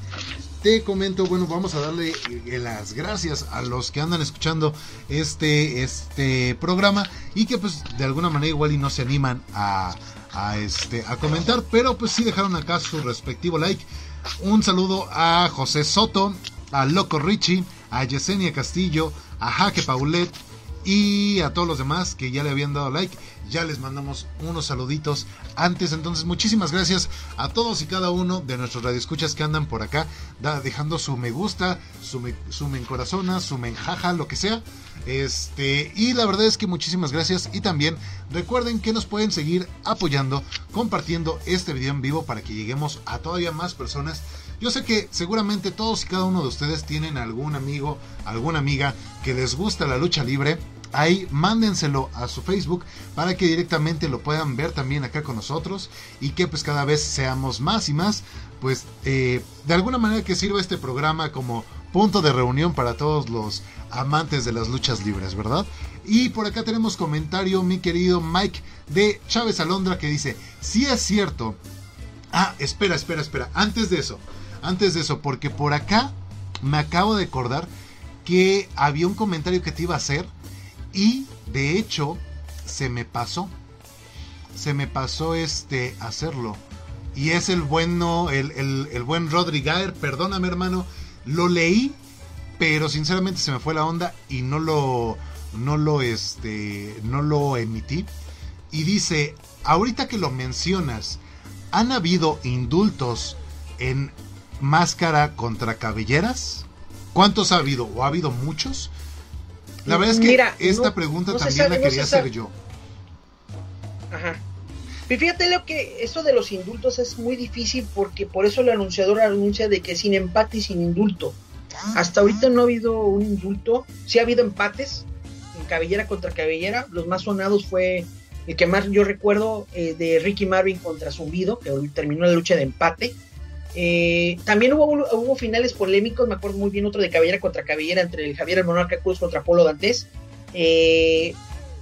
te comento, bueno, vamos a darle eh, las gracias a los que andan escuchando este este programa y que pues de alguna manera igual y no se animan a, a este a comentar, pero pues sí dejaron acá su respectivo like. Un saludo a José Soto, a Loco Richie, a Yesenia Castillo, a Jaque Paulet, y a todos los demás que ya le habían dado like, ya les mandamos unos saluditos antes. Entonces, muchísimas gracias a todos y cada uno de nuestros radioescuchas que andan por acá, dejando su me gusta, su me, su me su me lo que sea. Este, y la verdad es que muchísimas gracias. Y también recuerden que nos pueden seguir apoyando, compartiendo este video en vivo para que lleguemos a todavía más personas. Yo sé que seguramente todos y cada uno de ustedes tienen algún amigo, alguna amiga que les gusta la lucha libre ahí mándenselo a su Facebook para que directamente lo puedan ver también acá con nosotros y que pues cada vez seamos más y más pues eh, de alguna manera que sirva este programa como punto de reunión para todos los amantes de las luchas libres, ¿verdad? Y por acá tenemos comentario, mi querido Mike de Chávez Alondra, que dice, si es cierto. Ah, espera, espera, espera. Antes de eso, antes de eso, porque por acá me acabo de acordar que había un comentario que te iba a hacer y de hecho, se me pasó. Se me pasó este hacerlo. Y es el bueno, el, el, buen Rodri perdóname hermano, lo leí, pero sinceramente se me fue la onda y no lo, no lo, este, no lo emití. Y dice, ahorita que lo mencionas, ¿han habido indultos en máscara contra cabelleras? ¿Cuántos ha habido? ¿O ha habido muchos? La verdad es que esta pregunta también la quería hacer yo. Ajá. Y fíjate lo que eso de los indultos es muy difícil porque por eso el anunciador anuncia de que sin empate y sin indulto. Hasta ahorita no ha habido un indulto. Sí ha habido empates en cabellera contra cabellera. Los más sonados fue el que más yo recuerdo eh, de Ricky Marvin contra Zumbido, que terminó la lucha de empate. Eh, también hubo, hubo finales polémicos, me acuerdo muy bien otro de cabellera contra cabellera entre el Javier el Monarca Cruz contra Polo Dantes. Eh,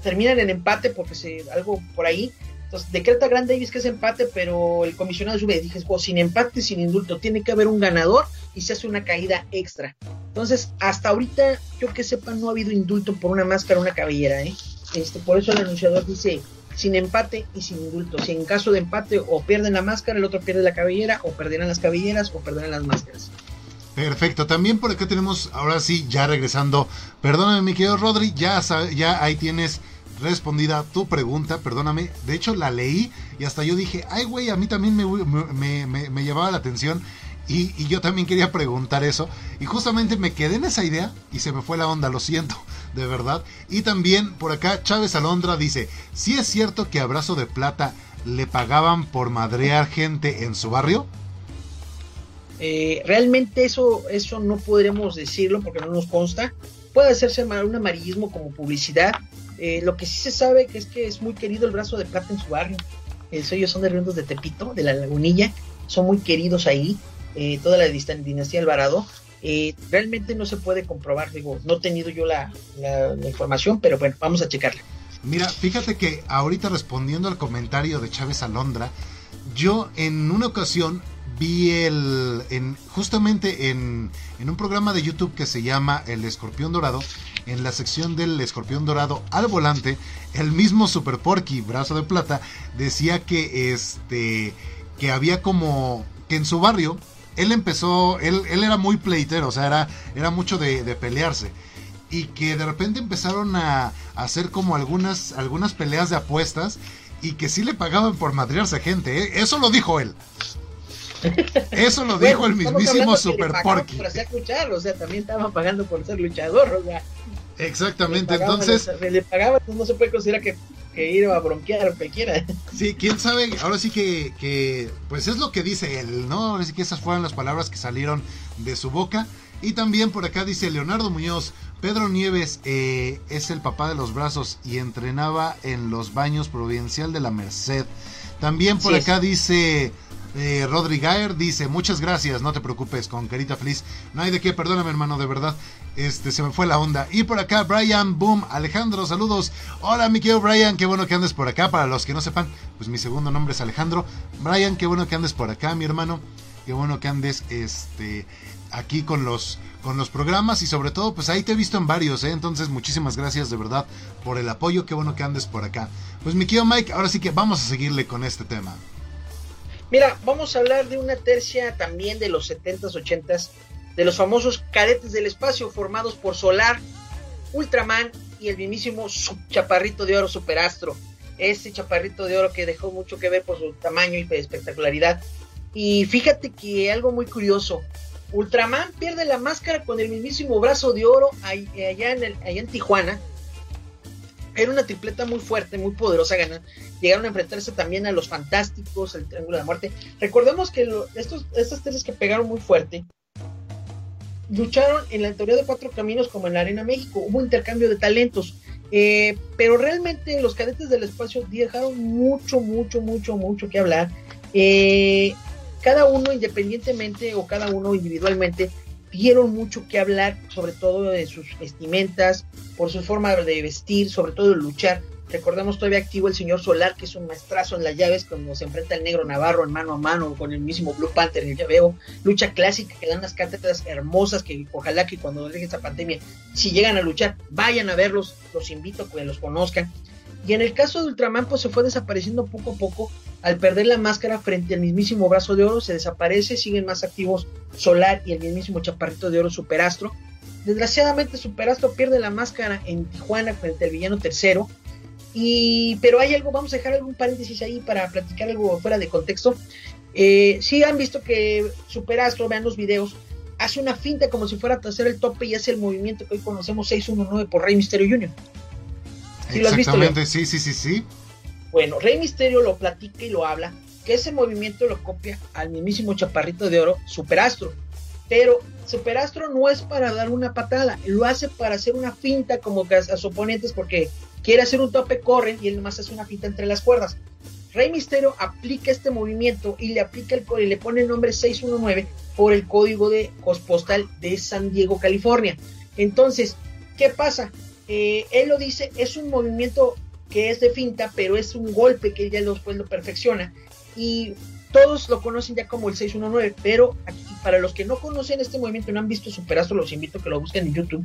terminan en empate porque se, algo por ahí. Entonces decreta Grand Davis que es empate, pero el comisionado sube, dije, sin empate, sin indulto, tiene que haber un ganador y se hace una caída extra. Entonces, hasta ahorita, yo que sepa, no ha habido indulto por una máscara, una cabellera, ¿eh? Este, por eso el anunciador dice, sin empate y sin indulto. Si en caso de empate o pierden la máscara, el otro pierde la cabellera, o perderán las cabelleras, o perderán las máscaras. Perfecto, también por acá tenemos, ahora sí, ya regresando, perdóname mi querido Rodri, ya, ya ahí tienes respondida tu pregunta, perdóname, de hecho la leí y hasta yo dije, ay güey, a mí también me, me, me, me llevaba la atención y, y, yo también quería preguntar eso. Y justamente me quedé en esa idea y se me fue la onda, lo siento de verdad. Y también por acá Chávez Alondra dice, si es cierto que Abrazo de Plata le pagaban por madrear gente en su barrio. Eh, realmente eso, eso no podremos decirlo porque no nos consta. Puede hacerse un amarillismo como publicidad. Eh, lo que sí se sabe que es que es muy querido el brazo de plata en su barrio. Eh, ellos son de Riendos de Tepito, de la Lagunilla. Son muy queridos ahí. toda la dinastía Alvarado. Eh, realmente no se puede comprobar, digo, no he tenido yo la, información, pero bueno, vamos a checarla. Mira, fíjate que ahorita respondiendo al comentario de Chávez Alondra, yo en una ocasión vi el, en, justamente en, en un programa de YouTube que se llama El Escorpión Dorado, en la sección del Escorpión Dorado al volante, el mismo Super Porky, brazo de plata, decía que este que había como que en su barrio él empezó, él, él era muy pleitero, o sea, era, era mucho de, pelearse. Y que de repente empezaron a, hacer como algunas, algunas peleas de apuestas y que sí le pagaban por madrearse gente. ¿eh? Eso lo dijo él. Eso lo dijo el mismísimo Super Porky. Por hacer luchar, o sea, también estaban pagando por ser luchador, o sea. Exactamente, entonces. Le, pagaban, no se puede considerar que, que ir a bronquear lo que quiera. Sí, quién sabe, ahora sí que, que, pues es lo que dice él, ¿no? Ahora sí que esas fueron las palabras que salieron de su boca. Y también por acá dice Leonardo Muñoz, Pedro Nieves eh, es el papá de los brazos y entrenaba en los baños provincial de la Merced. También por acá dice eh, Rodri Gaer dice, muchas gracias, no te preocupes, con carita feliz. No hay de qué, perdóname hermano, de verdad. Este, se me fue la onda. Y por acá, Brian Boom, Alejandro, saludos. Hola, mi querido Brian, qué bueno que andes por acá. Para los que no sepan, pues mi segundo nombre es Alejandro. Brian, qué bueno que andes por acá, mi hermano. Qué bueno que andes este, aquí con los, con los programas y sobre todo, pues ahí te he visto en varios, ¿eh? Entonces, muchísimas gracias de verdad por el apoyo. Qué bueno que andes por acá. Pues mi querido Mike, ahora sí que vamos a seguirle con este tema. Mira, vamos a hablar de una tercia también de los 70s, 80s, de los famosos cadetes del espacio formados por Solar, Ultraman y el mismísimo chaparrito de oro Superastro. Ese chaparrito de oro que dejó mucho que ver por su tamaño y espectacularidad. Y fíjate que algo muy curioso, Ultraman pierde la máscara con el mismísimo brazo de oro allá en, allá en Tijuana era una tripleta muy fuerte, muy poderosa gana. Llegaron a enfrentarse también a los Fantásticos, el Triángulo de la Muerte. Recordemos que estos, estas tres que pegaron muy fuerte lucharon en la teoría de cuatro caminos como en la Arena México. Hubo intercambio de talentos. Eh, pero realmente los cadetes del espacio dejaron mucho, mucho, mucho, mucho que hablar. Eh, cada uno independientemente o cada uno individualmente dieron mucho que hablar, sobre todo de sus vestimentas, por su forma de vestir, sobre todo de luchar. Recordemos todavía activo el señor Solar, que es un maestrazo en las llaves, cuando se enfrenta al negro Navarro en mano a mano con el mismo Blue Panther en el llaveo. Lucha clásica que dan unas cátedras hermosas que ojalá que cuando deje esta pandemia, si llegan a luchar, vayan a verlos, los invito a que los conozcan. Y en el caso de Ultraman, pues se fue desapareciendo poco a poco. Al perder la máscara frente al mismísimo brazo de oro, se desaparece, siguen más activos Solar y el mismísimo chaparrito de oro Superastro. Desgraciadamente Superastro pierde la máscara en Tijuana frente al villano tercero. Y, pero hay algo, vamos a dejar algún paréntesis ahí para platicar algo fuera de contexto. Eh, si han visto que Superastro, vean los videos, hace una finta como si fuera a hacer el tope y hace el movimiento que hoy conocemos 619 por Rey Misterio Jr. Exactamente, sí, sí, sí, sí. Bueno, Rey Misterio lo platica y lo habla, que ese movimiento lo copia al mismísimo Chaparrito de Oro, Superastro. Pero Superastro no es para dar una patada, lo hace para hacer una finta como que a, sus oponentes porque quiere hacer un tope, corre y él nomás hace una finta entre las cuerdas. Rey Misterio aplica este movimiento y le aplica el y le pone el nombre 619 por el código de postal de San Diego, California. Entonces, ¿qué pasa? Eh, él lo dice, es un movimiento que es de finta, pero es un golpe que ya después lo perfecciona. Y todos lo conocen ya como el 619, pero aquí, para los que no conocen este movimiento y no han visto su pedazo, los invito a que lo busquen en YouTube.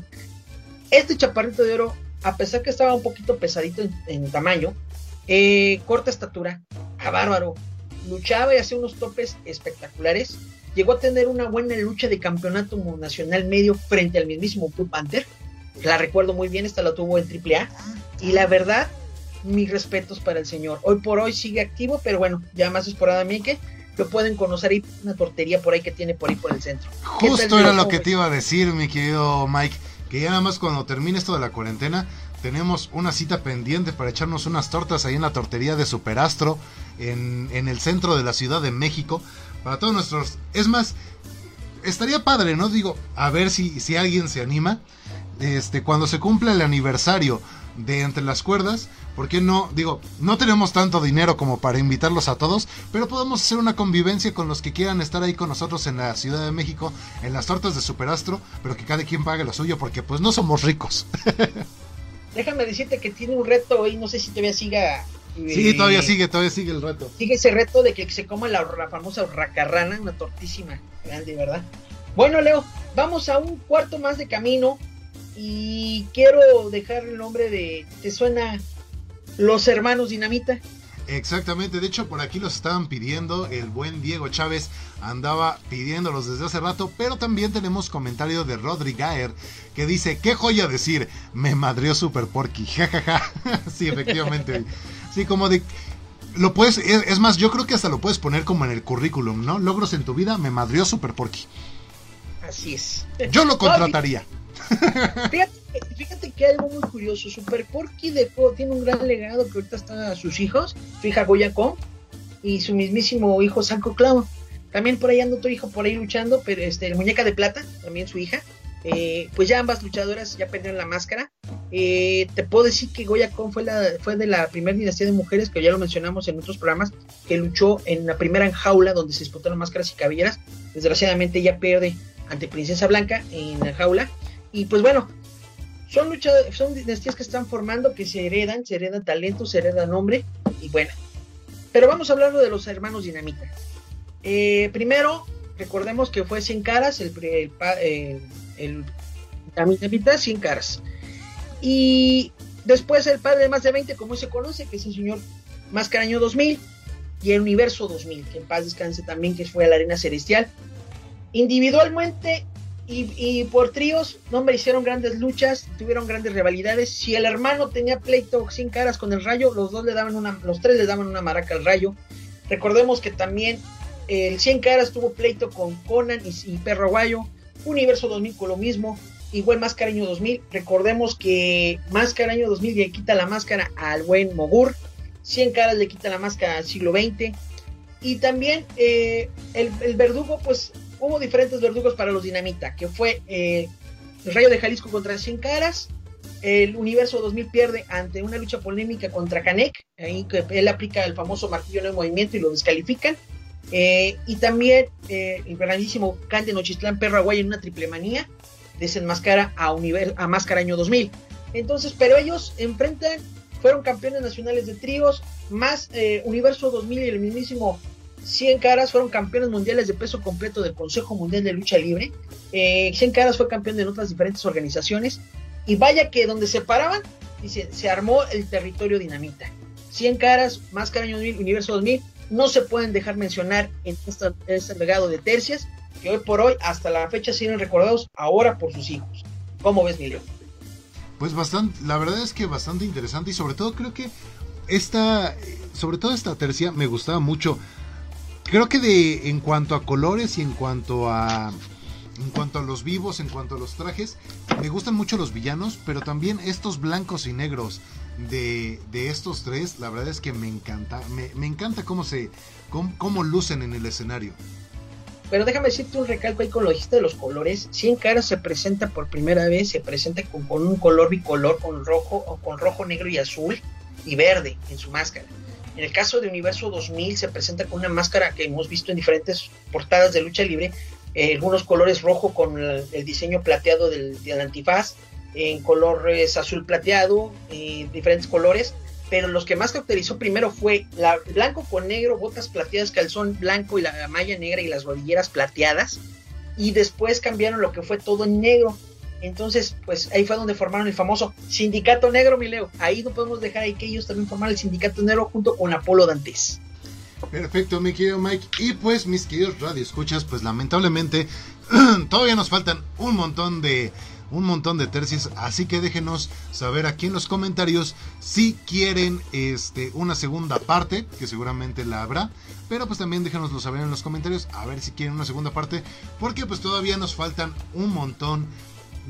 Este chaparrito de oro, a pesar que estaba un poquito pesadito en, tamaño, eh, corta estatura, a bárbaro, luchaba y hacía unos topes espectaculares. Llegó a tener una buena lucha de campeonato nacional medio frente al mismísimo Blue Panther la recuerdo muy bien, esta la tuvo en AAA. Y la verdad, mis respetos para el señor. Hoy por hoy sigue activo, pero bueno, ya más esporadamente lo pueden conocer ahí, una tortería por ahí que tiene por ahí por el centro. Justo era lo que te iba a decir, mi querido Mike, que ya nada más cuando termine esto de la cuarentena, tenemos una cita pendiente para echarnos unas tortas ahí en la tortería de Superastro, en, en el centro de la Ciudad de México, para todos nuestros... Es más, estaría padre, ¿no? Digo, a ver si, si alguien se anima este, cuando se cumple el aniversario de Entre las Cuerdas, ¿por qué no? Digo, no tenemos tanto dinero como para invitarlos a todos, pero podemos hacer una convivencia con los que quieran estar ahí con nosotros en la Ciudad de México, en las tortas de Superastro, pero que cada quien pague lo suyo, porque pues no somos ricos. Déjame decirte que tiene un reto y no sé si todavía siga. sí, todavía sigue, todavía sigue el reto. Sigue ese reto de que se coma la, la famosa racarrana, una tortísima grande, ¿verdad? Bueno, Leo, vamos a un cuarto más de camino y quiero dejar el nombre de. ¿Te suena Los Hermanos Dinamita? Exactamente, de hecho por aquí los estaban pidiendo, el buen Diego Chávez andaba pidiéndolos desde hace rato, pero también tenemos comentario de Rodri Gaer que dice, qué joya decir, me madrió Super Porky, jajaja, sí, efectivamente, sí, como de... Lo puedes, es más, yo creo que hasta lo puedes poner como en el currículum, ¿no? Logros en tu vida, me madrió Super Porky. Así es. Yo lo contrataría. Fíjate, que algo muy curioso. Super Porky de tiene un gran legado que ahorita están a sus hijos, su hija Goya Kong y su mismísimo hijo Sanko Clown. También por ahí anda otro hijo por ahí luchando, pero este, el muñeca de plata, también su hija. Eh, pues ya ambas luchadoras ya perdieron la máscara. Eh, te puedo decir que Goya Kong fue, la, fue de la primera dinastía de mujeres, que ya lo mencionamos en otros programas, que luchó en la primera enjaula donde se disputaron máscaras y cabelleras. Desgraciadamente ella pierde ante Princesa Blanca en la jaula. Y pues bueno, son son dinastías que están formando, que se heredan, se heredan talentos, se heredan nombre, y bueno. Pero vamos a hablar de los hermanos Dinamita. Eh, primero, recordemos que fue Sin Caras, el, el, el, Dinamita Sin Caras. Y después el padre de más de 20, como se conoce, que es el señor Mascaraño 2000, y el Universo 2000, que en paz descanse también, que fue a la Arena Celestial. Individualmente y, por tríos, no me hicieron grandes luchas, tuvieron grandes rivalidades. Si el hermano tenía pleito sin caras con el rayo, los dos le daban una, los tres le daban una maraca al rayo. Recordemos que también el 100 caras tuvo pleito con Conan y, Perro Aguayo. Universo 2000 con lo mismo. Igual Máscara Año 2000. Recordemos que Máscara Año 2000 le quita la máscara al buen Mogur. 100 caras le quita la máscara al siglo XX. Y también eh, el, el verdugo, pues hubo diferentes verdugos para los Dinamita, que fue eh, el Rayo de Jalisco contra 100 Caras, el Universo 2000 pierde ante una lucha polémica contra Canek, ahí que él aplica el famoso martillo en el movimiento y lo descalifican, eh, y también eh, el grandísimo Can de Nochistlán Perro en una triple manía desenmascara a, a Máscara Año 2000. Entonces, pero ellos enfrentan, fueron campeones nacionales de tríos, más Universo 2000 y el mismísimo 100 Caras fueron campeones mundiales de peso completo del Consejo Mundial de Lucha Libre. Eh, 100 Caras fue campeón en otras diferentes organizaciones. Y vaya que donde se paraban, se armó el territorio dinamita. 100 Caras, Máscara Año 2000, Universo 2000, no se pueden dejar mencionar en este legado de tercias, que hoy por hoy, hasta la fecha, siguen recordados ahora por sus hijos. ¿Cómo ves, Milo? Pues bastante, la verdad es que bastante interesante y sobre todo creo que esta, sobre todo esta tercia me gustaba mucho creo que de en cuanto a colores y en cuanto a en cuanto a los vivos, en cuanto a los trajes, me gustan mucho los villanos, pero también estos blancos y negros de, de estos tres, la verdad es que me encanta, me, encanta cómo se, cómo, lucen en el escenario. Pero déjame decirte un recalco ahí con lo dijiste de los colores. en Caras se presenta por primera vez, se presenta con, con un color bicolor, con rojo o con rojo, negro y azul y verde en su máscara. En el caso de Universo 2000 se presenta con una máscara que hemos visto en diferentes portadas de lucha libre, eh, algunos colores rojo con el, diseño plateado del, antifaz, en colores azul plateado, eh, diferentes colores, pero los que más caracterizó primero fue la blanco con negro, botas plateadas, calzón blanco y la malla negra y las rodilleras plateadas, y después cambiaron lo que fue todo en negro. Entonces, pues ahí fue donde formaron el famoso Sindicato Negro, mi Leo. Ahí no podemos dejar ahí que ellos también formaron el Sindicato Negro junto con Apolo Dantes. Perfecto, mi querido Mike. Y pues, mis queridos radioescuchas, pues lamentablemente todavía nos faltan un montón de un montón de tercios, así que déjenos saber aquí en los comentarios si quieren este una segunda parte, que seguramente la habrá, pero pues también déjenoslo saber en los comentarios a ver si quieren una segunda parte, porque pues todavía nos faltan un montón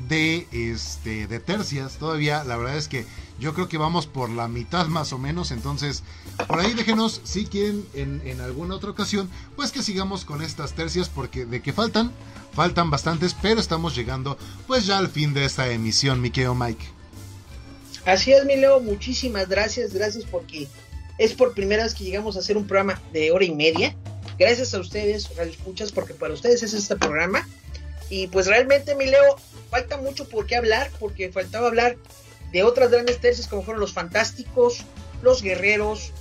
de, este, de tercias. Todavía la verdad es que yo creo que vamos por la mitad más o menos. Entonces, por ahí déjenos si quieren en, en alguna otra ocasión, pues que sigamos con estas tercias porque de que faltan, faltan bastantes, pero estamos llegando pues ya al fin de esta emisión, mi querido Mike. Así es, mi Leo, muchísimas gracias, gracias porque es por primera vez que llegamos a hacer un programa de hora y media. Gracias a ustedes, Radio Escuchas, porque para ustedes es este programa. Y pues realmente, mi Leo, falta mucho por qué hablar, porque faltaba hablar de otras grandes tercias como fueron los fantásticos, los guerreros,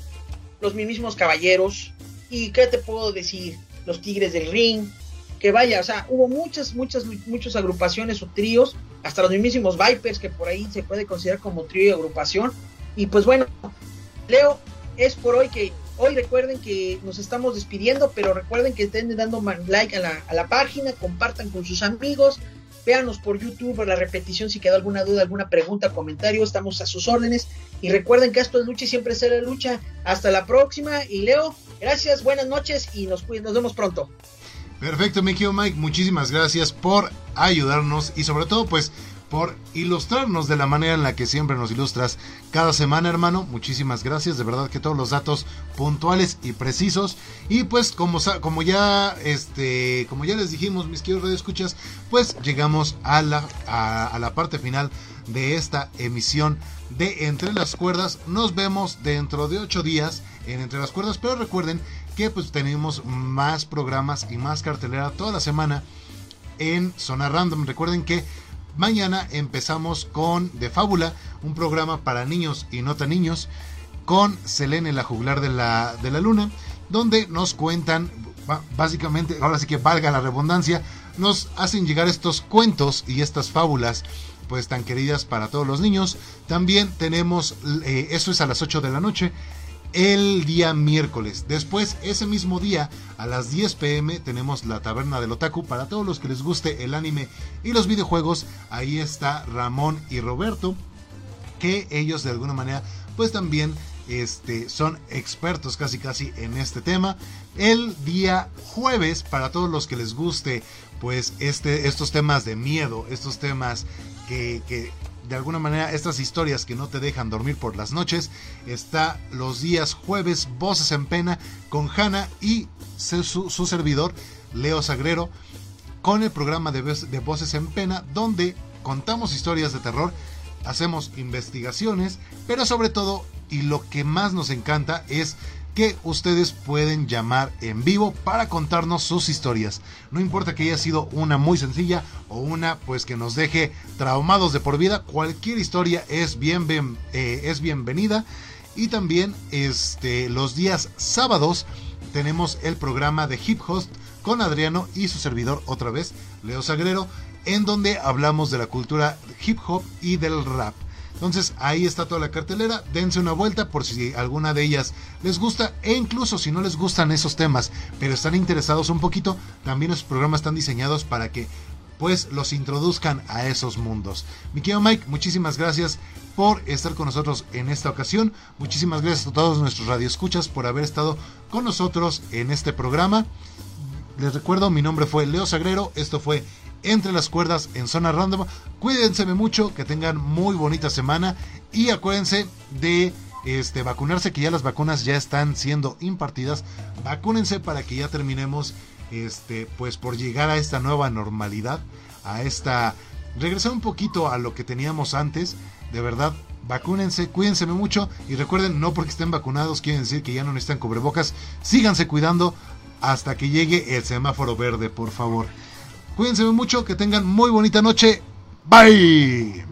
los mismos caballeros, y qué te puedo decir, los tigres del ring, que vaya, o sea, hubo muchas, muchas, muchas agrupaciones o tríos, hasta los mismísimos Vipers, que por ahí se puede considerar como trío y agrupación, y pues bueno, Leo, es por hoy que hoy recuerden que nos estamos despidiendo, pero recuerden que estén dando like a la, página, compartan con sus amigos, véanos por YouTube la repetición si quedó alguna duda, alguna pregunta, comentario, estamos a sus órdenes y recuerden que esto es lucha y siempre será lucha. Hasta la próxima y Leo, gracias, buenas noches y nos, nos vemos pronto. Perfecto, mi Mike, muchísimas gracias por ayudarnos y sobre todo pues por ilustrarnos de la manera en la que siempre nos ilustras cada semana, hermano. Muchísimas gracias, de verdad que todos los datos puntuales y precisos. Y pues como, como ya este, como ya les dijimos, mis queridos escuchas pues llegamos a la, a, la parte final de esta emisión de Entre las Cuerdas. Nos vemos dentro de ocho días en Entre las Cuerdas, pero recuerden que pues tenemos más programas y más cartelera toda la semana en Zona Random. Recuerden que Mañana empezamos con De Fábula, un programa para niños y no tan niños, con Selene, la juglar de la, de la luna, donde nos cuentan, básicamente, ahora sí que valga la redundancia, nos hacen llegar estos cuentos y estas fábulas pues tan queridas para todos los niños. También tenemos, eh, eso es a las 8 de la noche, el día miércoles. Después, ese mismo día, a las 10 pm, tenemos la Taberna del Otaku. Para todos los que les guste el anime y los videojuegos, ahí está Ramón y Roberto, que ellos de alguna manera, pues también este, son expertos casi casi en este tema. El día jueves, para todos los que les guste, pues este, estos temas de miedo, estos temas que, que de alguna manera estas historias que no te dejan dormir por las noches. Está los días jueves, Voces en Pena, con Hanna y su, servidor, Leo Sagrero, con el programa de, de Voces en Pena, donde contamos historias de terror, hacemos investigaciones, pero sobre todo, y lo que más nos encanta es que ustedes pueden llamar en vivo para contarnos sus historias. No importa que haya sido una muy sencilla o una pues que nos deje traumados de por vida, cualquier historia es, bien, eh, es bienvenida. Y también este, los días sábados tenemos el programa de Hip Host con Adriano y su servidor otra vez, Leo Sagrero, en donde hablamos de la cultura hip hop y del rap. Entonces ahí está toda la cartelera, dense una vuelta por si alguna de ellas les gusta e incluso si no les gustan esos temas, pero están interesados un poquito, también los programas están diseñados para que pues los introduzcan a esos mundos. Mi querido Mike, muchísimas gracias por estar con nosotros en esta ocasión. Muchísimas gracias a todos nuestros radioescuchas por haber estado con nosotros en este programa. Les recuerdo, mi nombre fue Leo Sagrero, esto fue entre las cuerdas en zona random. Cuídense mucho, que tengan muy bonita semana y acuérdense de este, vacunarse, que ya las vacunas ya están siendo impartidas. Vacúnense para que ya terminemos, este, pues por llegar a esta nueva normalidad, a esta, regresar un poquito a lo que teníamos antes. De verdad, vacúnense, cuídense mucho y recuerden, no porque estén vacunados quieren decir que ya no necesitan cubrebocas. Síganse cuidando hasta que llegue el semáforo verde, por favor. Cuídense mucho, que tengan muy bonita noche. Bye.